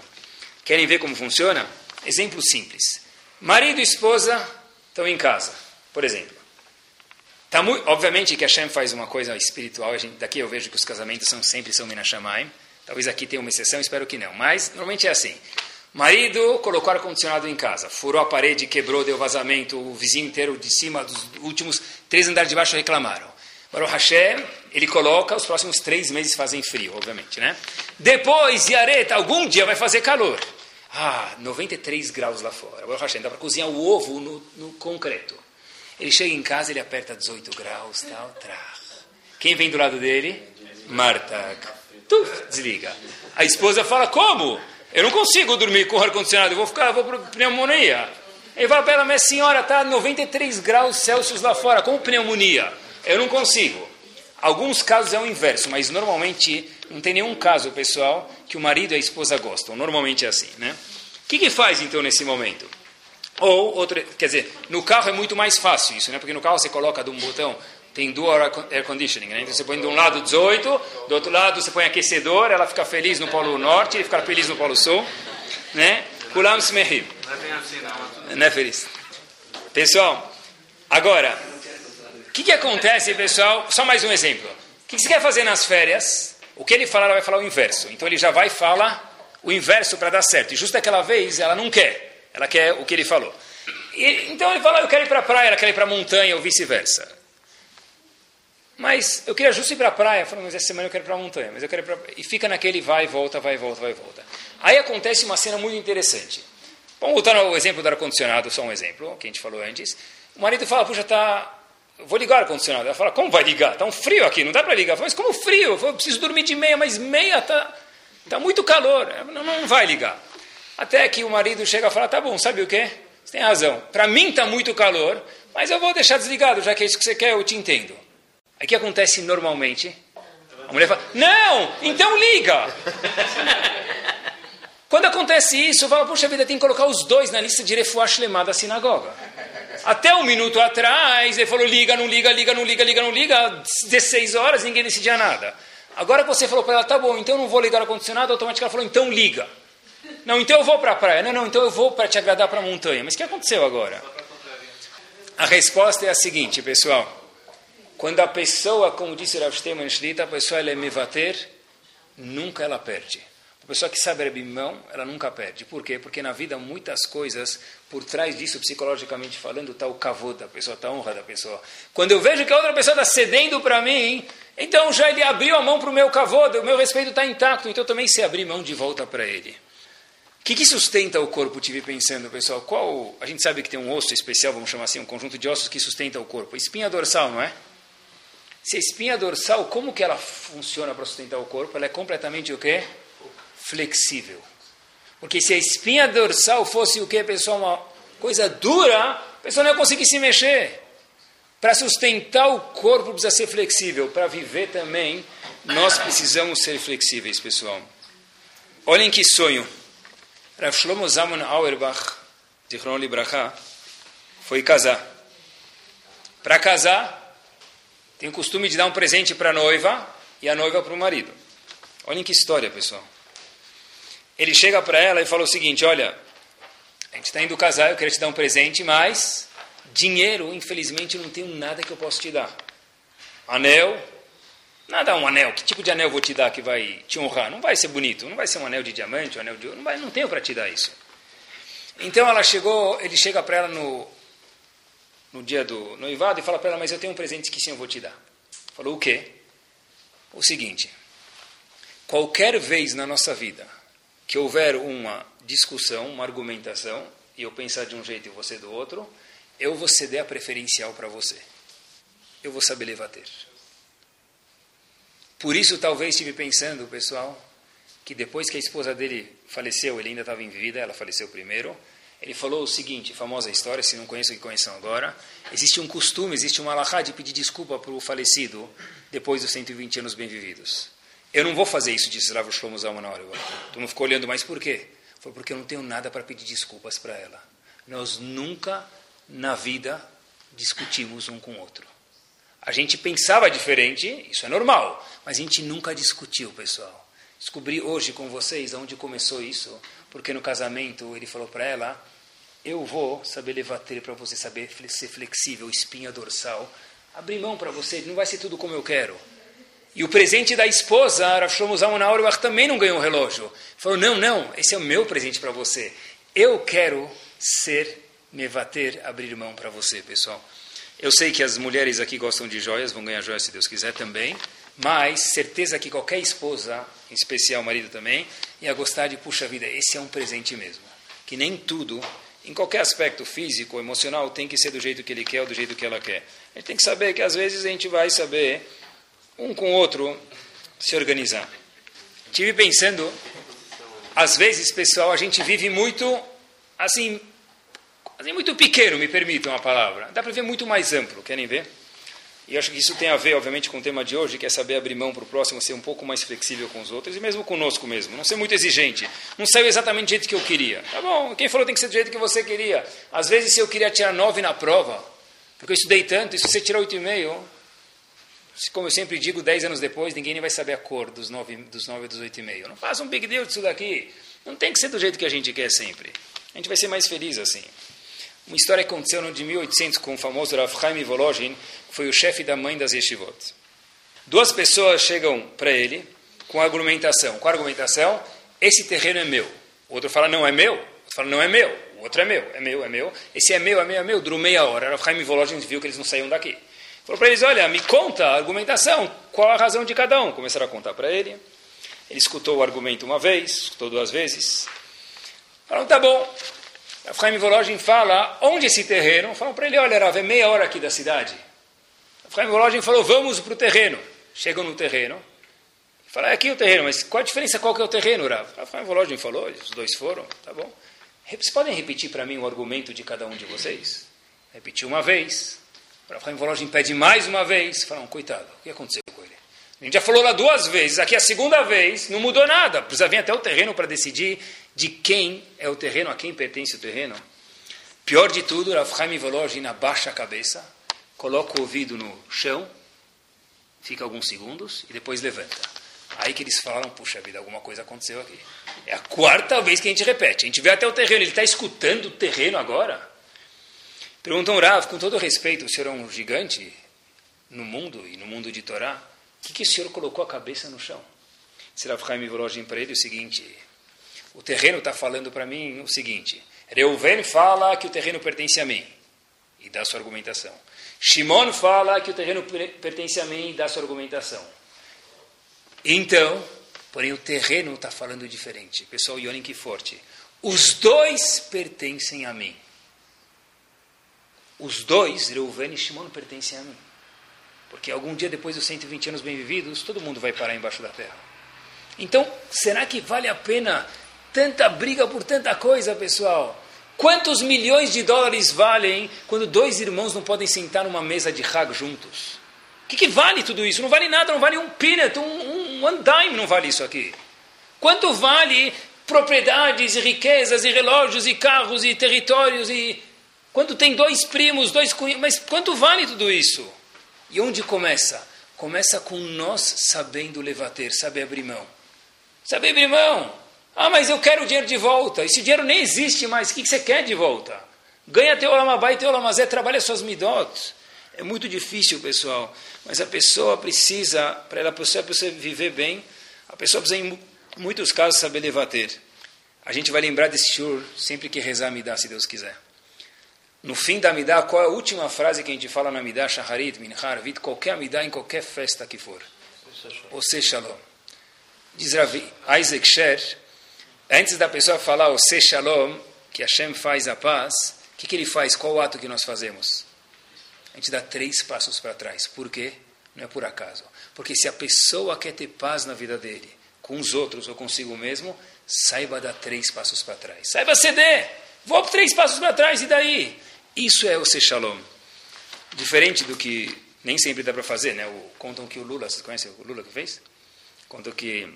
Querem ver como funciona? Exemplo simples. Marido e esposa estão em casa, por exemplo. Tá muito, obviamente que a Hashem faz uma coisa espiritual, gente, daqui eu vejo que os casamentos são sempre são Minashamayim. Talvez aqui tenha uma exceção, espero que não. Mas normalmente é assim. Marido colocou ar-condicionado em casa, furou a parede, quebrou, deu vazamento, o vizinho inteiro de cima, dos últimos três andares de baixo reclamaram. Baruch Hashem, ele coloca, os próximos três meses fazem frio, obviamente, né? Depois, Yareta, algum dia vai fazer calor. Ah, 93 graus lá fora. Baruch Hashem, dá para cozinhar o ovo no, no, concreto. Ele chega em casa, ele aperta 18 graus, tal, tra. Quem vem do lado dele? Marta. Tu, desliga. A esposa fala, como? Eu não consigo dormir com ar-condicionado, eu vou ficar, vou para pneumonia. Ele fala para ela, minha senhora, está 93 graus Celsius lá fora, como pneumonia? Eu não consigo. Alguns casos é o inverso, mas normalmente não tem nenhum caso, pessoal, que o marido e a esposa gostam. Normalmente é assim, né? O que, que faz então nesse momento? Ou, outro, quer dizer, no carro é muito mais fácil isso, né? Porque no carro você coloca de um botão, tem dual air conditioning, né? Então você põe de um lado 18, do outro lado você põe aquecedor, ela fica feliz no polo norte e fica feliz no polo sul, né? Kulam smehim. Não é feliz. Pessoal, agora, o que, que acontece, pessoal? Só mais um exemplo. O que, que você quer fazer nas férias? O que ele fala, ela vai falar o inverso. Então ele já vai falar o inverso para dar certo. E justo aquela vez, ela não quer. Ela quer o que ele falou. E, então ele fala, eu quero ir para a praia, ela quer ir para a montanha, ou vice-versa. Mas eu queria justo ir para a praia. Falou, mas essa semana eu quero ir para a montanha. Mas eu quero pra... E fica naquele vai e volta, vai e volta, vai e volta. Aí acontece uma cena muito interessante. Vamos voltar ao exemplo do ar-condicionado, só um exemplo, que a gente falou antes. O marido fala, puxa, está vou ligar o ar-condicionado. Ela fala, como vai ligar? Está um frio aqui, não dá para ligar. Mas como frio? Eu preciso dormir de meia, mas meia está tá muito calor. Não, não vai ligar. Até que o marido chega e fala, tá bom, sabe o quê? Você tem razão. Para mim está muito calor, mas eu vou deixar desligado, já que é isso que você quer, eu te entendo. Aí o que acontece normalmente? A mulher fala, não, então liga. Quando acontece isso, fala, puxa vida, tem que colocar os dois na lista de lemada da sinagoga. Até um minuto atrás, ele falou: liga, não liga, liga, não liga, liga, não liga. 16 horas, ninguém decidia nada. Agora você falou para ela, tá bom, então não vou ligar o ar-condicionado, automaticamente ela falou, então liga. Não, então eu vou para a praia. Não, não, então eu vou para te agradar para a montanha. Mas o que aconteceu agora? A resposta é a seguinte, pessoal. Quando a pessoa, como disse Rav Shlita, a pessoa ela é mevater, nunca ela perde. A pessoa que sabe abrir mão, ela nunca perde. Por quê? Porque na vida muitas coisas, por trás disso, psicologicamente falando, está o cavô da pessoa, está a honra da pessoa. Quando eu vejo que a outra pessoa está cedendo para mim, então já ele abriu a mão para o meu cavô, o meu respeito está intacto, então também se abrir mão de volta para ele. O que, que, sustenta o corpo? Tive pensando, pessoal. Qual? A gente sabe que tem um osso especial, vamos chamar assim, um conjunto de ossos que sustenta o corpo. Espinha dorsal, não é? Se a espinha dorsal, como que ela funciona para sustentar o corpo? Ela é completamente o quê? Flexível. Porque se a espinha dorsal fosse o quê, pessoal? Uma coisa dura, a pessoa não ia conseguir se mexer. Para sustentar o corpo precisa ser flexível. Para viver também, nós precisamos ser flexíveis, pessoal. Olhem que sonho. Rav Shlomo Zalman Auerbach, de Libraha, foi casar. Para casar, tem o costume de dar um presente para a noiva e a noiva para o marido. Olhem que história, pessoal. Ele chega para ela e fala o seguinte: Olha, a gente está indo casar, eu quero te dar um presente, mas dinheiro, infelizmente, não tenho nada que eu possa te dar. Anel, Nada um anel. Que tipo de anel vou te dar que vai te honrar? Não vai ser bonito. Não vai ser um anel de diamante, um anel de ouro. Não, não tenho para te dar isso. Então ela chegou, ele chega para ela no, no dia do noivado e fala para ela, mas eu tenho um presente que sim eu vou te dar. Falou, o quê? O seguinte, qualquer vez na nossa vida que houver uma discussão, uma argumentação, e eu pensar de um jeito e você do outro, eu vou ceder a preferencial para você. Eu vou saber levar ter. Por isso, talvez estive pensando, pessoal, que depois que a esposa dele faleceu, ele ainda estava em vida, ela faleceu primeiro. Ele falou o seguinte, famosa história, se não conhecem, que conheçam agora. Existe um costume, existe uma alahá de pedir desculpa para o falecido depois dos 120 anos bem-vividos. Eu não vou fazer isso, disse Rav na hora. Tu não ficou olhando, mas por quê? Foi porque eu não tenho nada para pedir desculpas para ela. Nós nunca na vida discutimos um com o outro. A gente pensava diferente, isso é normal, mas a gente nunca discutiu, pessoal. Descobri hoje com vocês onde começou isso, porque no casamento ele falou para ela: Eu vou saber levar ele para você saber ser flexível, espinha dorsal, abrir mão para você, não vai ser tudo como eu quero. E o presente da esposa, Rav Shlomo Zalman também não ganhou um relógio. Falou: Não, não, esse é o meu presente para você. Eu quero ser, me bater, abrir mão para você, pessoal. Eu sei que as mulheres aqui gostam de joias, vão ganhar joias se Deus quiser também, mas certeza que qualquer esposa, em especial o marido também, ia gostar de, puxa vida, esse é um presente mesmo. Que nem tudo, em qualquer aspecto físico, emocional, tem que ser do jeito que ele quer ou do jeito que ela quer. A gente tem que saber que às vezes a gente vai saber, um com o outro, se organizar. Tive pensando, às vezes, pessoal, a gente vive muito, assim, é muito pequeno, me permitam a palavra. Dá para ver muito mais amplo, querem ver? E acho que isso tem a ver, obviamente, com o tema de hoje, que é saber abrir mão para o próximo, ser um pouco mais flexível com os outros, e mesmo conosco mesmo. Não ser muito exigente. Não saiu exatamente do jeito que eu queria. Tá bom, quem falou tem que ser do jeito que você queria. Às vezes, se eu queria tirar nove na prova, porque eu estudei tanto, e se você tirar oito e meio, como eu sempre digo, dez anos depois, ninguém nem vai saber a cor dos nove, dos nove e dos oito e meio. Não faça um big deal disso daqui. Não tem que ser do jeito que a gente quer sempre. A gente vai ser mais feliz assim. Uma história aconteceu no ano de 1800 com o famoso Rav Chaim Volozhin, que foi o chefe da mãe das yeshivot. Duas pessoas chegam para ele com argumentação. Com argumentação, esse terreno é meu. O outro fala, não é meu. O outro fala, não é meu. O outro é meu. É meu, é meu. Esse é meu, é meu, é meu. Durou meia hora. Rav Chaim Volozhin viu que eles não saíam daqui. Falou para eles, olha, me conta a argumentação. Qual a razão de cada um? Começaram a contar para ele. Ele escutou o argumento uma vez, escutou duas vezes. Falaram, tá bom. A Chaim Volozhin fala, onde esse terreno? Falam para ele, olha, Rav, é meia hora aqui da cidade. A Chaim Volozhin falou, vamos para o terreno. Chegam no terreno. Fala, é aqui o terreno, mas qual a diferença? Qual que é o terreno, Rav? A Chaim Volozhin falou, os dois foram, tá bom. Vocês podem repetir para mim o argumento de cada um de vocês? Repetiu uma vez. A Chaim Volozhin pede mais uma vez. Falam, coitado, o que aconteceu com ele? A gente já falou lá duas vezes, aqui a segunda vez, não mudou nada. Precisa vir até o terreno para decidir de quem é o terreno, a quem pertence o terreno. Pior de tudo, Rav Chaim Volozhin abaixa a cabeça, coloca o ouvido no chão, fica alguns segundos e depois levanta. Aí que eles falaram, puxa vida, alguma coisa aconteceu aqui. É a quarta vez que a gente repete. A gente vê até o terreno, ele está escutando o terreno agora? Perguntam Rav, com todo respeito, o senhor é um gigante no mundo e no mundo de Torá? O que, que o senhor colocou a cabeça no chão? Se Rav Chaim para ele o seguinte, o terreno está falando para mim o seguinte, Reuven fala que o terreno pertence a mim, e dá sua argumentação. Shimon fala que o terreno pertence a mim, e dá sua argumentação. Então, porém o terreno está falando diferente. Pessoal, Yonin que forte. Os dois pertencem a mim. Os dois, Reuven e Shimon, pertencem a mim. Porque algum dia depois dos 120 anos bem vividos, todo mundo vai parar embaixo da terra. Então, será que vale a pena tanta briga por tanta coisa, pessoal? Quantos milhões de dólares valem quando dois irmãos não podem sentar numa mesa de Hag juntos? O que, que, vale tudo isso? Não vale nada, não vale um peanut, um, um one dime não vale isso aqui. Quanto vale propriedades e riquezas e relógios e carros e territórios e quando tem dois primos, dois cunhados, mas quanto vale tudo isso? E onde começa? Começa com nós sabendo levater, saber abrir mão. Saber abrir mão. Ah, mas eu quero o dinheiro de volta. Esse dinheiro nem existe mais. O que você quer de volta? Ganha teu lamabá e teu lamazé, trabalha suas midot. É muito difícil, pessoal. Mas a pessoa precisa, para ela pessoa, a pessoa viver bem, a pessoa precisa, em muitos casos, saber levater. A gente vai lembrar desse shiur sempre que rezar me dá, se Deus quiser. No fim da Amidah, qual é a última frase que a gente fala na Amidah, Shaharit, Minhar, Vit, qualquer Amidah, em qualquer festa que for? Ose Shalom. Diz Ravi, Isaac Sher, antes da pessoa falar Ose Shalom, que Hashem faz a paz, o que, que ele faz? Qual o ato que nós fazemos? A gente dá três passos para trás. Por quê? Não é por acaso. Porque se a pessoa quer ter paz na vida dele, com os outros ou consigo mesmo, saiba dar três passos para trás. Saiba ceder. Vou três passos para trás e daí? Isso é o ser shalom. Diferente do que nem sempre dá para fazer, né? O, contam que o Lula, vocês conhecem o Lula que fez? Contam que,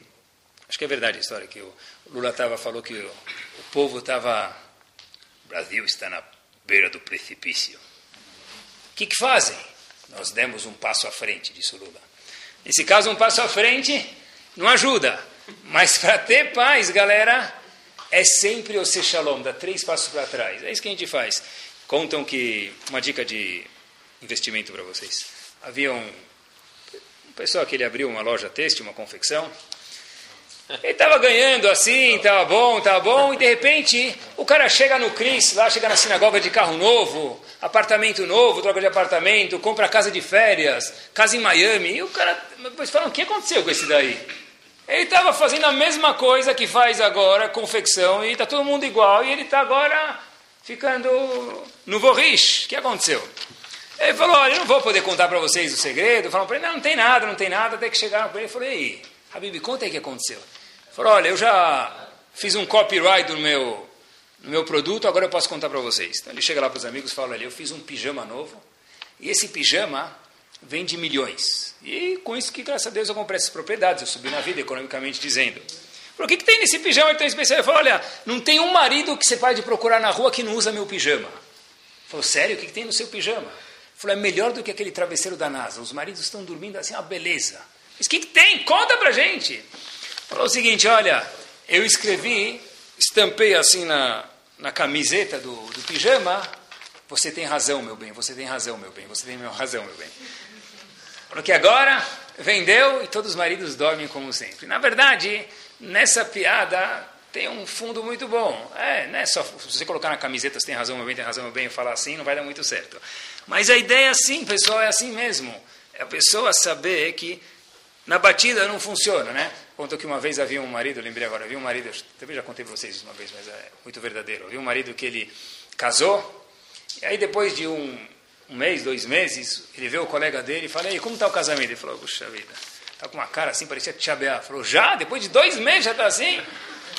acho que é verdade a história, que o Lula tava, falou que o, o povo estava, o Brasil está na beira do precipício. O que, que fazem? Nós demos um passo à frente, disse o Lula. Nesse caso, um passo à frente não ajuda. Mas para ter paz, galera, é sempre o shalom, dá três passos para trás. É isso que a gente faz. Contam que, uma dica de investimento para vocês. Havia um, um pessoal que ele abriu uma loja têxtil, uma confecção. Ele estava ganhando assim, estava bom, estava bom, e de repente o cara chega no Cris, lá chega na sinagoga de carro novo, apartamento novo, troca de apartamento, compra casa de férias, casa em Miami, e o cara, depois falam, o que aconteceu com esse daí? Ele estava fazendo a mesma coisa que faz agora, confecção, e está todo mundo igual, e ele está agora ficando no vorrish. O que aconteceu? Ele falou, olha, eu não vou poder contar para vocês o segredo. Falaram para ele, não, não tem nada, não tem nada. Até que chegaram para ele e falou, ei, Habib, conta aí o que aconteceu. Falou, olha, eu já fiz um copyright no meu, no meu produto, agora eu posso contar para vocês. Então ele chega lá para os amigos e fala, olha, eu fiz um pijama novo, e esse pijama vende milhões. E com isso que, graças a Deus, eu comprei essas propriedades, eu subi na vida, economicamente dizendo. O que, que tem nesse pijama tão especial? Ele falou, olha, não tem um marido que você pode procurar na rua que não usa meu pijama. Falou, sério, o que, que tem no seu pijama? Ele falou, é melhor do que aquele travesseiro da NASA. Os maridos estão dormindo assim, uma beleza. Mas o que, que tem? Conta pra gente. Falou o seguinte, olha, eu escrevi, estampei assim na, na camiseta do, do pijama, você tem razão, meu bem, você tem razão, meu bem, você tem razão, meu bem. Falou que agora vendeu e todos os maridos dormem como sempre. Na verdade, nessa piada tem um fundo muito bom. É, né? Só, se você colocar na camiseta, você tem razão, meu bem, tem razão, meu bem, falar assim, não vai dar muito certo. Mas a ideia assim, pessoal, é assim mesmo. É a pessoa saber que na batida não funciona, né? Contou que uma vez havia um marido, lembrei agora, havia um marido, também já contei para vocês isso uma vez, mas é muito verdadeiro. Havia um marido que ele casou, e aí depois de um, um mês, dois meses, ele vê o colega dele e fala, e como está o casamento? Ele falou, puxa vida, Está com uma cara assim, parecia Tchabeá. Falou, já? Depois de dois meses já está assim?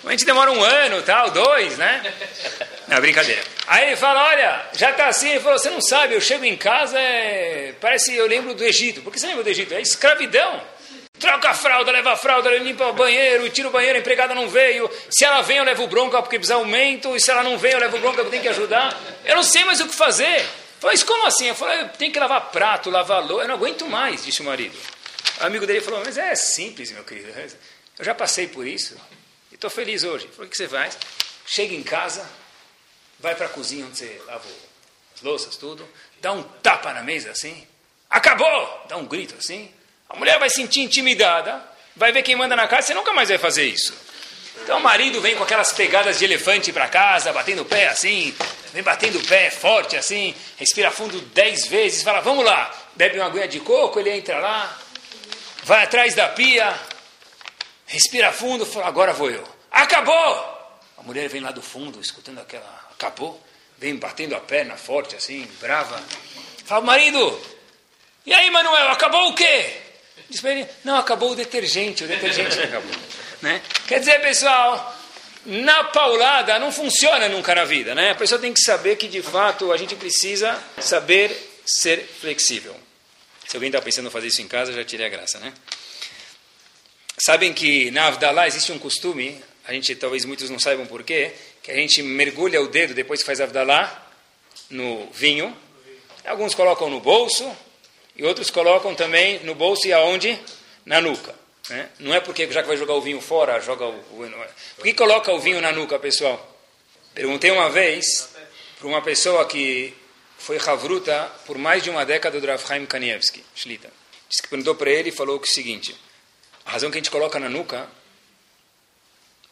A gente demora um ano, tal, dois, né? Não, brincadeira. Aí ele fala, olha, já está assim. Ele falou, você não sabe, eu chego em casa, é... parece eu lembro do Egito. Por que você lembra do Egito? É escravidão. Troca a fralda, leva a fralda, limpa o banheiro, tira o banheiro, a empregada não veio. Se ela vem, eu levo bronca porque precisa aumento. E se ela não vem, eu levo bronca porque tem que ajudar. Eu não sei mais o que fazer. Falei, mas como assim? Eu falei, tem que lavar prato, lavar louça. Eu não aguento mais, disse o marido. O amigo dele falou, mas é simples, meu querido. Eu já passei por isso e estou feliz hoje. Falei, o que você faz? Chega em casa, vai para a cozinha onde você lava as louças, tudo, dá um tapa na mesa assim, acabou! Dá um grito assim. A mulher vai sentir intimidada, vai ver quem manda na casa, você nunca mais vai fazer isso. Então o marido vem com aquelas pegadas de elefante para casa, batendo o pé assim, vem batendo o pé forte assim, respira fundo dez vezes, fala, vamos lá, bebe uma aguinha de coco, ele entra lá, vai atrás da pia, respira fundo, fala, agora vou eu. Acabou! A mulher vem lá do fundo, escutando aquela, acabou, vem batendo a perna forte assim, brava. Fala, marido, e aí, Manuel, acabou o quê? Diz para ele, não, acabou o detergente, o detergente acabou. Né? Quer dizer, pessoal, na paulada não funciona nunca na vida. Né? A pessoa tem que saber que, de fato, a gente precisa saber ser flexível. Se alguém está pensando em fazer isso em casa, já tirei a graça. Né? Sabem que na Avdalá existe um costume, a gente talvez muitos não saibam porquê, que a gente mergulha o dedo depois que faz Avdalá no vinho. Alguns colocam no bolso e outros colocam também no bolso e aonde? Na nuca. Né? Não é porque já que vai jogar o vinho fora, joga o, Por que coloca o vinho na nuca, pessoal? Perguntei uma vez para uma pessoa que foi Havruta por mais de uma década do Rav Kanievski, Shlita. Que perguntou para ele e falou o seguinte, a razão que a gente coloca na nuca,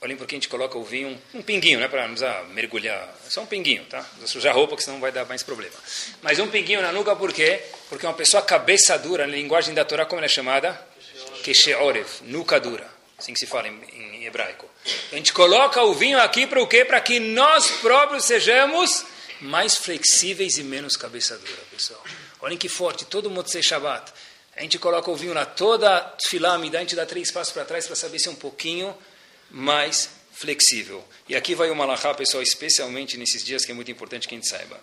olhem porque a gente coloca o vinho, um pinguinho, não é para não precisar mergulhar, só um pinguinho, tá? Não sujar a roupa, que senão vai dar mais problema. Mas um pinguinho na nuca por quê? Porque uma pessoa cabeça dura, na linguagem da Torá, como ela é chamada? Kesheorev, nuca dura. Assim que se fala em, em hebraico. A gente coloca o vinho aqui para o quê? Para que nós próprios sejamos mais flexíveis e menos cabeça dura, pessoal. Olhem que forte, todo Motzei Shabbat. A gente coloca o vinho lá, toda filamida, a gente dá três passos para trás para saber se é um pouquinho mais flexível. E aqui vai o Malachá, pessoal, especialmente nesses dias que é muito importante que a gente saiba.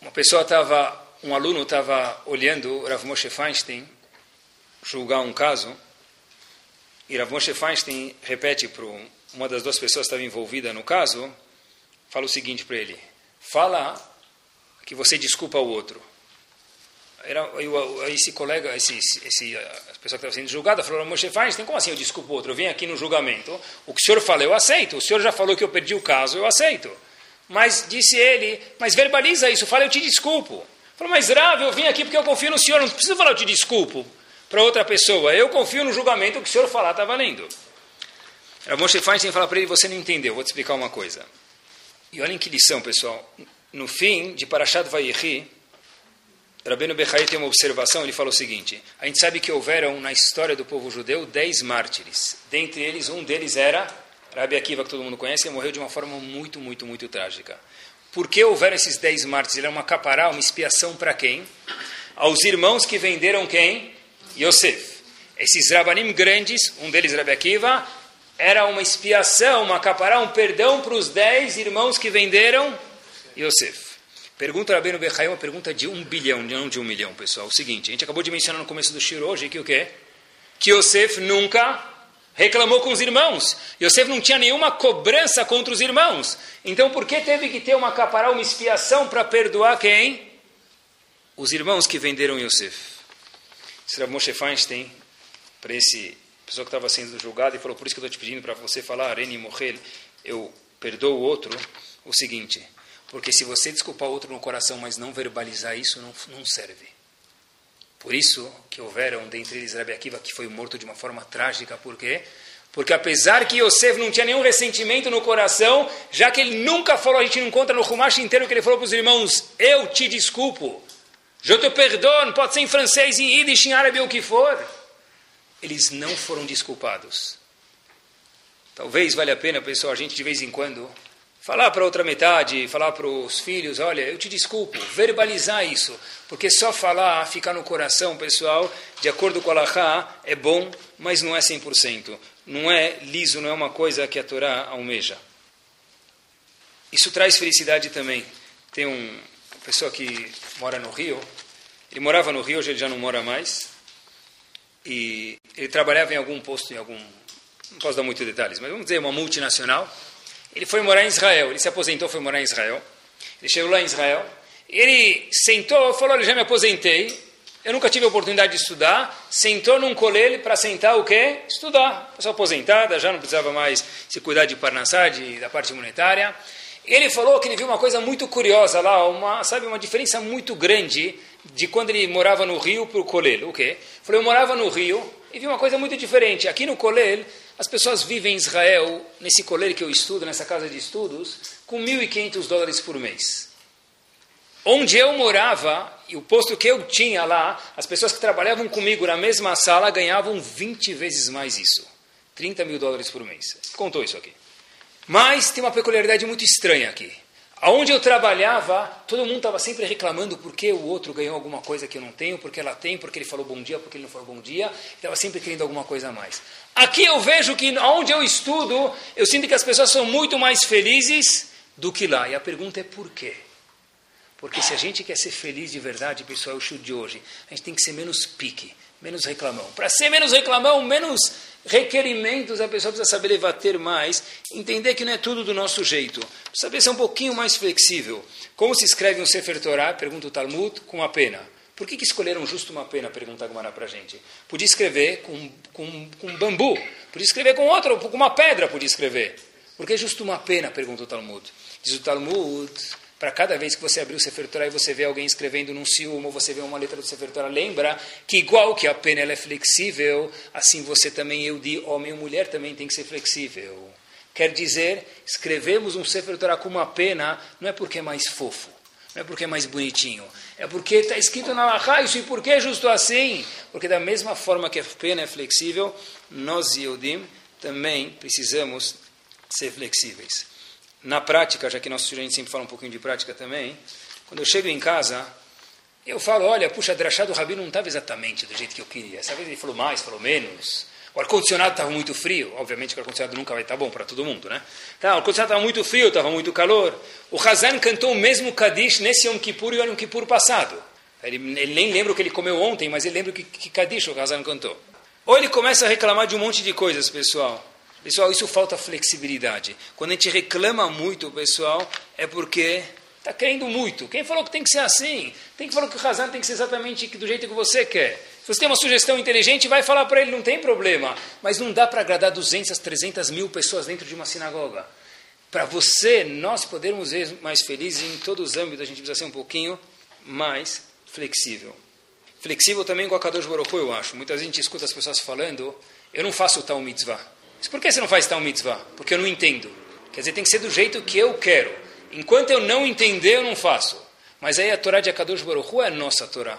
Uma pessoa estava, um aluno estava olhando Rav Moshe Feinstein, julgar um caso, e Rav Moshe Feinstein repete para uma das duas pessoas que estava envolvida no caso, fala o seguinte para ele, fala que você desculpa o outro. Era, esse colega, esse, esse, a pessoa que estava sendo julgada, falou, Moshe Feinstein, como assim eu desculpo o outro? Eu vim aqui no julgamento, o que o senhor fala eu aceito, o senhor já falou que eu perdi o caso, eu aceito. Mas disse ele, mas verbaliza isso, fala eu te desculpo. Falou, mas Rav, eu vim aqui porque eu confio no senhor, não preciso falar eu te desculpo para outra pessoa. Eu confio no julgamento que o senhor falar está valendo. Rav Moshe Feinstein fala para ele, você não entendeu, vou te explicar uma coisa. E olhem que lição, pessoal. No fim de Parashat Vayechi, Rabbeinu Bechai tem uma observação, ele fala o seguinte, a gente sabe que houveram na história do povo judeu dez mártires. Dentre eles, um deles era Rabi Akiva, que todo mundo conhece, que morreu de uma forma muito, muito, muito trágica. Por que houveram esses dez mártires? Ele era uma capará, uma expiação para quem? Aos irmãos que venderam quem? Yosef. Esses rabanim grandes, um deles Rabi Akiva, era uma expiação, uma capará, um perdão para os dez irmãos que venderam Yosef. Pergunta Rabbeinu Bechai, uma pergunta de um bilhão, não de um milhão, pessoal. O seguinte, a gente acabou de mencionar no começo do Shiro hoje que o quê? Que Yosef nunca reclamou com os irmãos. Yosef não tinha nenhuma cobrança contra os irmãos. Então por que teve que ter uma capará, uma expiação para perdoar quem? Os irmãos que venderam Yosef. Rav Moshe Feinstein, para esse pessoa que estava sendo julgado, e falou, por isso que eu estou te pedindo para você falar, Arene morrer, eu perdoo o outro, o seguinte, porque se você desculpar o outro no coração, mas não verbalizar isso, não, não serve. Por isso que houveram dentre eles Rabi Akiva, que foi morto de uma forma trágica, por quê? Porque apesar que Yosef não tinha nenhum ressentimento no coração, já que ele nunca falou, a gente não encontra no Rumash inteiro que ele falou para os irmãos, eu te desculpo, Je te perdone, pode ser em francês, em Yiddish, em árabe, o que for. Eles não foram desculpados. Talvez valha a pena, pessoal, a gente de vez em quando falar para outra metade, falar para os filhos, olha, eu te desculpo, verbalizar isso, porque só falar, ficar no coração, pessoal, de acordo com a Laha, é bom, mas não é 100%. Não é liso, não é uma coisa que a Torá almeja. Isso traz felicidade também. Tem um, pessoa que mora no Rio, ele morava no Rio, hoje ele já não mora mais, e ele trabalhava em algum posto, em algum, não posso dar muitos detalhes, mas vamos dizer uma multinacional. Ele foi morar em Israel, ele se aposentou, foi morar em Israel. Ele chegou lá em Israel, ele sentou, falou, olha, já me aposentei, Eu nunca tive a oportunidade de estudar. Sentou num colele para sentar o quê? Estudar. Pessoa aposentada, já não precisava mais se cuidar de Parnassá, de, da parte monetária. Ele falou que ele viu uma coisa muito curiosa lá, uma, sabe, uma diferença muito grande de quando ele morava no Rio para o colele. O quê? Falou, eu morava no Rio e vi uma coisa muito diferente. Aqui no colele, as pessoas vivem em Israel, nesse colele que eu estudo, nessa casa de estudos, com 1.500 dólares por mês. Onde eu morava, e o posto que eu tinha lá, as pessoas que trabalhavam comigo na mesma sala ganhavam 20 vezes mais isso. 30 mil dólares por mês. Contou isso aqui. Mas tem uma peculiaridade muito estranha aqui. Aonde eu trabalhava, todo mundo estava sempre reclamando porque o outro ganhou alguma coisa que eu não tenho, porque ela tem, porque ele falou bom dia, porque ele não falou bom dia. Estava sempre querendo alguma coisa a mais. Aqui eu vejo que onde eu estudo, eu sinto que as pessoas são muito mais felizes do que lá. E a pergunta é por quê? Porque se a gente quer ser feliz de verdade, pessoal, o show de hoje, a gente tem que ser menos pique, menos reclamão. Para ser menos reclamão, menos requerimentos, a pessoa precisa saber debater mais, entender que não é tudo do nosso jeito. Saber ser um pouquinho mais flexível. Como se escreve um Sefer Torah, pergunta o Talmud, com uma pena. Por que, que escolheram justo uma pena, pergunta Gumara para a gente? Podia escrever com, com, com bambu, podia escrever com outra, com uma pedra, podia escrever. Por que justo uma pena, pergunta o Talmud. Diz o Talmud, para cada vez que você abrir o Sefer Torah e você vê alguém escrevendo num ciúme, ou você vê uma letra do Sefer Torah, lembra que igual que a pena é flexível, assim você também, eu de homem ou mulher, também tem que ser flexível. Quer dizer, escrevemos um Sefer Torah com uma pena, não é porque é mais fofo, não é porque é mais bonitinho, é porque está escrito na Lahá isso, e por que justo assim? Porque da mesma forma que a pena é flexível, nós, Yodim, também precisamos ser flexíveis na prática, já que nosso estudante sempre fala um pouquinho de prática também, quando eu chego em casa, eu falo, olha, puxa, a drachá do Rabi não estava exatamente do jeito que eu queria. Essa vez ele falou mais, falou menos. O ar-condicionado estava muito frio. Obviamente que o ar-condicionado nunca vai estar bom para todo mundo, né? Tá, o ar-condicionado estava muito frio, estava muito calor. O Hazan cantou o mesmo Kadish nesse Yom Kippur e o Yom Kippur passado. Ele, ele, nem lembra o que ele comeu ontem, mas ele lembra que, que Kadish o Hazan cantou. Ou ele começa a reclamar de um monte de coisas, pessoal. Pessoal, isso falta flexibilidade. Quando a gente reclama muito, pessoal, é porque está querendo muito. Quem falou que tem que ser assim? Tem que falar que o Hazan tem que ser exatamente do jeito que você quer. Se você tem uma sugestão inteligente, vai falar para ele, não tem problema. Mas não dá para agradar 200, 300 mil pessoas dentro de uma sinagoga. Para você, nós podermos ser mais felizes em todos os âmbitos, a gente precisa ser um pouquinho mais flexível. Flexível também com a Kadosh Baruch eu acho. Muita gente escuta as pessoas falando, eu não faço tal mitzvah. Mas por que você não faz tal mitzvah? Porque eu não entendo. Quer dizer, tem que ser do jeito que eu quero. Enquanto eu não entender, eu não faço. Mas aí a Torá de Akadosh Baruch Hu é a nossa Torá.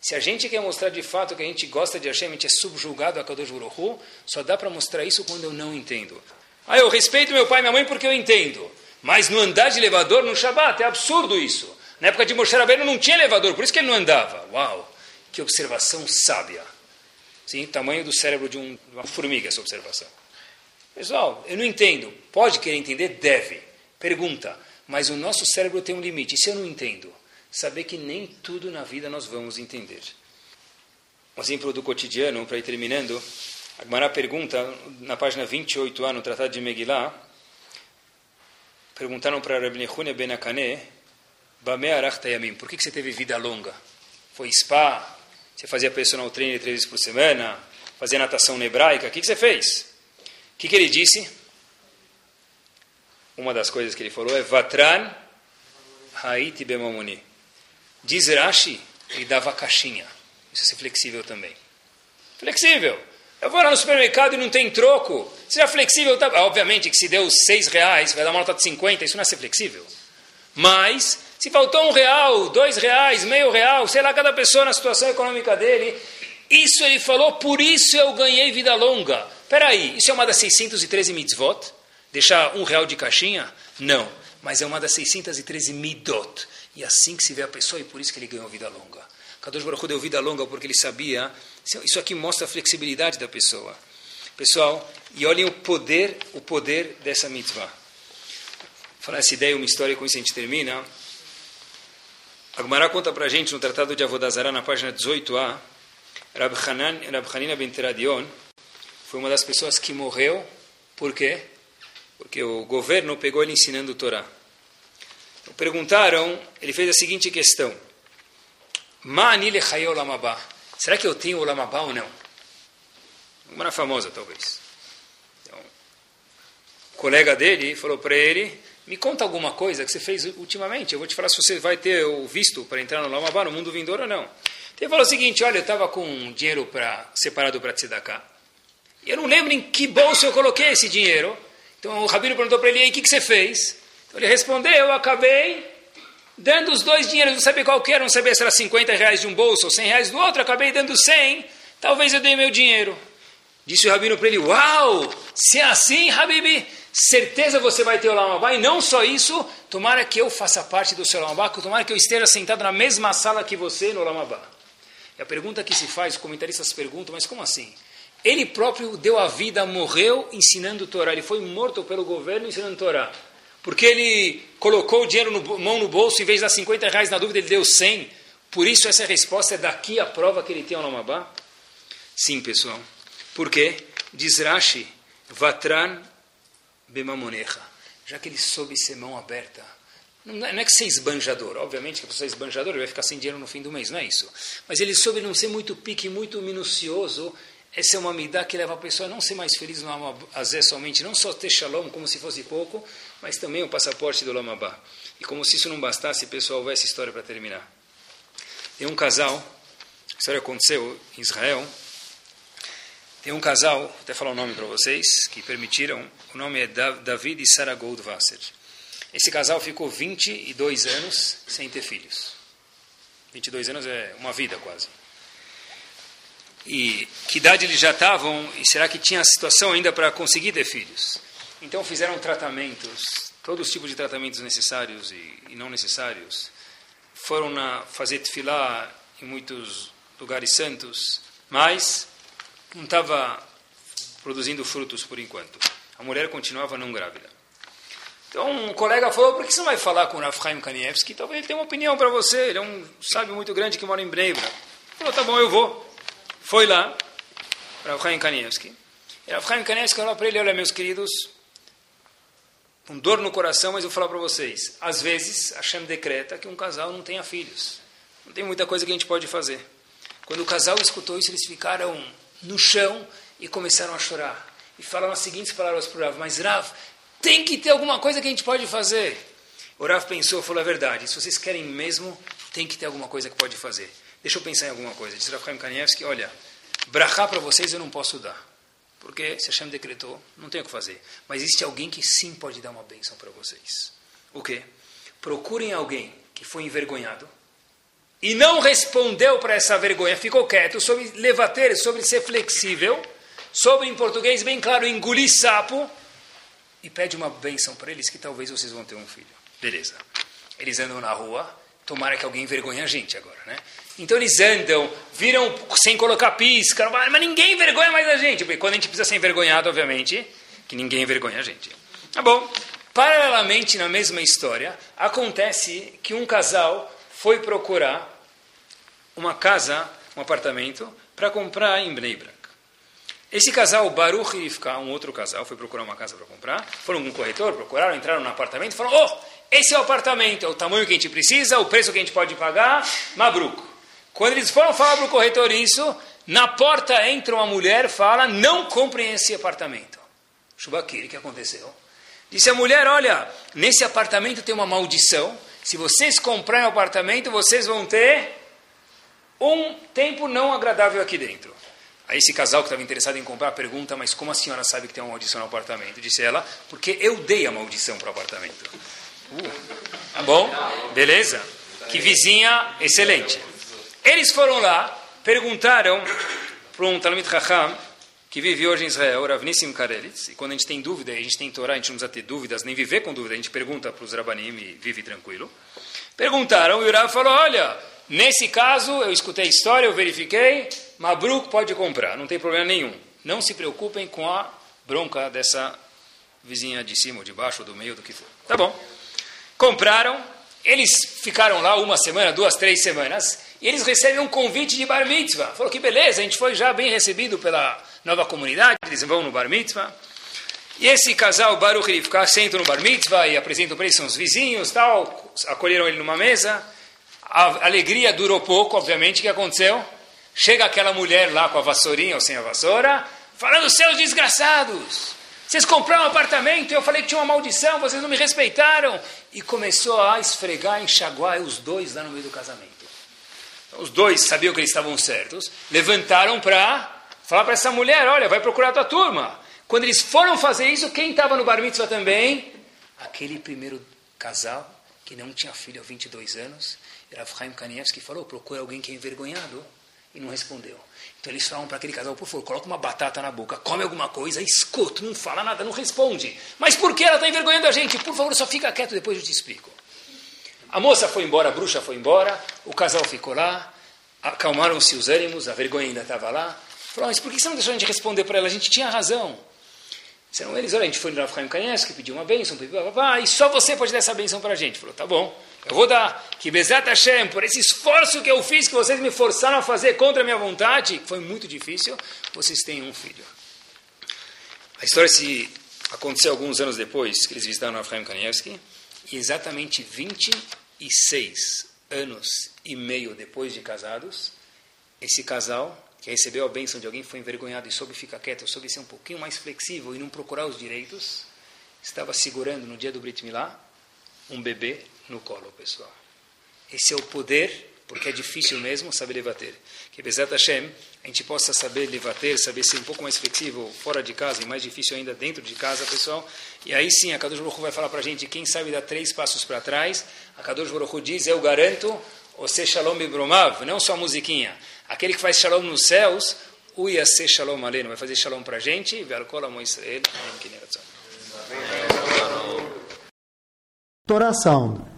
Se a gente quer mostrar de fato que a gente gosta de Hashem, a gente é subjugado a Akadosh Baruch Hu, só dá para mostrar isso quando eu não entendo. Ah, eu respeito meu pai e minha mãe porque eu entendo. Mas no andar de elevador, no Shabat, é absurdo isso. Na época de Moshe Rabbeinu não tinha elevador, por isso que ele não andava. Uau, que observação sábia. Sim, tamanho do cérebro de, um, de uma formiga essa observação. Pessoal, eu não entendo. Pode querer entender? Deve. Pergunta. Mas o nosso cérebro tem um limite. E se eu não entendo? Saber que nem tudo na vida nós vamos entender. Um exemplo do cotidiano, para ir terminando. A pergunta, na página 28a, no Tratado de Megillah, perguntaram para Rabbi Nehunia Ben Akane, por que, que você teve vida longa? Foi spa? Você fazia personal trainer três vezes por semana? Fazia natação hebraica? O que, que você fez? O que, que ele disse? Uma das coisas que ele falou é Vatran Haiti Bemamuni. Diz Rashi, ele dava caixinha. Isso é flexível também. Flexível. Eu vou lá no supermercado e não tem troco. Seja flexível, tá? obviamente que se deu seis reais, vai dar uma nota de 50, isso não é ser flexível. Mas, se faltou um real, dois reais, meio real, sei lá, cada pessoa na situação econômica dele, isso ele falou, por isso eu ganhei vida longa. Peraí, isso é uma das 613 mitzvot? Deixar um real de caixinha? Não, mas é uma das 613 midot. E assim que se vê a pessoa, e por isso que ele ganhou vida longa. Kadosh Baruch deu vida longa porque ele sabia. Isso aqui mostra a flexibilidade da pessoa. Pessoal, e olhem o poder, o poder dessa mitzvah. Falar essa ideia, uma história, com isso a gente termina. A Gemara conta para a gente no Tratado de Avodazara, na página 18a, Rab Hanina ben Teradion, foi uma das pessoas que morreu. Por quê? Porque o governo pegou ele ensinando o Torá. Então, perguntaram, ele fez a seguinte questão. Ma'ani olamabá. Será que eu tenho olamabá ou não? Uma famosa, talvez. Então, o colega dele falou para ele, me conta alguma coisa que você fez ultimamente. Eu vou te falar se você vai ter o visto para entrar no Lamabá, no mundo vindouro ou não. Então, ele falou o seguinte, olha, eu estava com dinheiro pra, separado para Tzedakah. Eu não lembro em que bolso eu coloquei esse dinheiro. Então o Rabino perguntou para ele, e o que, que você fez? Então ele respondeu, eu acabei dando os dois dinheiros, não sabia qual que era, não sabia se era 50 reais de um bolso ou 100 reais do outro, acabei dando 100, talvez eu dei meu dinheiro. Disse o Rabino para ele, uau, se é assim, Habibi, certeza você vai ter o Lamabá, e não só isso, tomara que eu faça parte do seu Lamabá, tomara que eu esteja sentado na mesma sala que você no Lamabá. E a pergunta que se faz, os comentaristas perguntam, mas como assim? Ele próprio deu a vida, morreu ensinando Torá. Ele foi morto pelo governo ensinando Torá. Porque ele colocou o dinheiro no mão no bolso, em vez de dar 50 reais na dúvida, ele deu 100. Por isso essa resposta é daqui a prova que ele tem o Lamabá? Sim, pessoal. Por quê? Diz Rashi, Vatran bemamonecha. Já que ele soube ser mão aberta. Não é, é que ser esbanjador. Obviamente que a pessoa é ele vai ficar sem dinheiro no fim do mês, não é isso. Mas ele soube não ser muito pique, muito minucioso essa é uma midá que leva a pessoa a não ser mais feliz no Amazé somente, não só ter shalom como se fosse pouco, mas também o passaporte do Lamabá. E como se isso não bastasse, pessoal, vai essa história para terminar. Tem um casal, a história aconteceu em Israel, tem um casal, vou até falar o nome para vocês, que permitiram, o nome é David e Sarah Goldwasser. Esse casal ficou 22 anos sem ter filhos. 22 anos é uma vida quase e que idade eles já estavam, e será que tinha a situação ainda para conseguir ter filhos. Então fizeram tratamentos, todos os tipos de tratamentos necessários e, e não necessários. Foram na, fazer tefilá em muitos lugares santos, mas não estava produzindo frutos por enquanto. A mulher continuava não grávida. Então um colega falou, por que você não vai falar com o Rav Chaim Kanievski? Talvez ele tenha uma opinião para você, ele é um sábio muito grande que mora em Bneibra. Falou, tá bom, eu vou foi lá para o Chaim Kanievski. E o Chaim Kanievski falou para ele, olha, meus queridos, com dor no coração, mas eu vou falar para vocês. Às vezes, Hashem decreta que um casal não tenha filhos. Não tem muita coisa que a gente pode fazer. Quando o casal escutou isso, eles ficaram no chão e começaram a chorar. E falaram as seguintes palavras para o Rav, mas Rav, tem que ter alguma coisa que a gente pode fazer. O Rav pensou, falou a verdade, se vocês querem mesmo, tem que ter alguma coisa que pode fazer. Deixa eu pensar em alguma coisa. Diz Rafael Kanievski, olha, brachá para vocês eu não posso dar. Porque se Hashem decretou, não tem o que fazer. Mas existe alguém que sim pode dar uma bênção para vocês. O quê? Procurem alguém que foi envergonhado e não respondeu para essa vergonha, ficou quieto, sobre levater, sobre ser flexível, sobre, em português bem claro, engolir sapo, e pede uma bênção para eles que talvez vocês vão ter um filho. Beleza. Eles andam na rua, tomara que alguém envergonhe a gente agora, né? Então eles andam, viram sem colocar pisca, mas ninguém envergonha mais a gente. Porque quando a gente precisa ser envergonhado, obviamente, que ninguém envergonha a gente. Tá bom. Paralelamente, na mesma história, acontece que um casal foi procurar uma casa, um apartamento, para comprar em Bnei Brak. Esse casal, Baruch e Rivka, um outro casal, foi procurar uma casa para comprar, foram com um corretor, procuraram, entraram no apartamento e falaram, oh, esse é o apartamento, é o tamanho que a gente precisa, o preço que a gente pode pagar, Mabruk. Quando eles foram falar para o corretor isso, na porta entra uma mulher fala, não comprem esse apartamento. Shubakiri, o que aconteceu? Disse a mulher, olha, nesse apartamento tem uma maldição, se vocês comprarem o apartamento, vocês vão ter um tempo não agradável aqui dentro. Aí esse casal que estava interessado em comprar pergunta, mas como a senhora sabe que tem uma maldição no apartamento? Disse ela, porque eu dei a maldição para o apartamento. Uh, tá bom? Beleza? Que vizinha excelente. Eles foram lá, perguntaram para um Talmud Chacham, que vive hoje em Israel, Rav Nissim Karelitz, e quando a gente tem dúvida, a gente tem Torá, a gente não precisa ter dúvidas, nem viver com dúvida, a gente pergunta para os Rabanim e vive tranquilo. Perguntaram, e o Rav falou, olha, nesse caso, eu escutei a história, eu verifiquei, Mabruk pode comprar, não tem problema nenhum. Não se preocupem com a bronca dessa vizinha de cima, ou de baixo, ou do meio, do que for. Tá bom. Compraram, eles ficaram lá uma semana, duas, três semanas, e eles recebem um convite de bar mitzvah. Falou que beleza, a gente foi já bem recebido pela nova comunidade, eles vão no bar mitzvah. E esse casal, Baruch e Rivka, sentam no bar mitzvah e apresentam para eles, os vizinhos, tal, acolheram ele numa mesa. A alegria durou pouco, obviamente, o que aconteceu? Chega aquela mulher lá com a vassourinha ou sem a vassoura, falando, seus desgraçados, vocês compraram um apartamento, eu falei que tinha uma maldição, vocês não me respeitaram. E começou a esfregar, enxaguar os dois lá no meio do casamento. Os dois sabiam que eles estavam certos, levantaram para falar para essa mulher, olha, vai procurar a tua turma. Quando eles foram fazer isso, quem estava no bar mitzvah também? Aquele primeiro casal que não tinha filho há 22 anos, era Chaim Kanievski, falou, procura alguém que é envergonhado e não respondeu. Então eles falam para aquele casal, por favor, coloca uma batata na boca, come alguma coisa, escuta, não fala nada, não responde. Mas por que ela está envergonhando a gente? Por favor, só fica quieto, depois eu te explico. A moça foi embora, a bruxa foi embora, o casal ficou lá, acalmaram-se os ânimos, a vergonha ainda estava lá. Falou, mas por que você não deixou a gente responder para ela? A gente tinha razão. Disseram eles, olha, a gente foi no Rav Chaim Kanievski, pediu uma bênção, e só você pode dar essa bênção para a gente. Falou, tá bom. Eu vou dar. Que Bezat Hashem, por esse esforço que eu fiz, que vocês me forçaram a fazer contra a minha vontade, foi muito difícil, vocês têm um filho. A história se aconteceu alguns anos depois, que eles visitaram Efraim Kanievski, e exatamente 26 anos e meio depois de casados, esse casal, que recebeu a bênção de alguém, foi envergonhado e soube ficar quieto, soube ser um pouquinho mais flexível e não procurar os direitos, estava segurando no dia do Brit Milá um bebê no colo, pessoal. Esse é o poder, porque é difícil mesmo saber levater. Que Bezat Hashem, a gente possa saber levater, saber ser um pouco mais flexível fora de casa e mais difícil ainda dentro de casa, pessoal. E aí sim, a Kadosh Baruch vai falar para a gente, quem sabe dar três passos para trás, a Kadosh Baruch diz, eu garanto, você shalom bibromav, não só a musiquinha. Aquele que faz shalom nos céus, o ser shalom aleno, vai fazer shalom para a gente, Torah Sound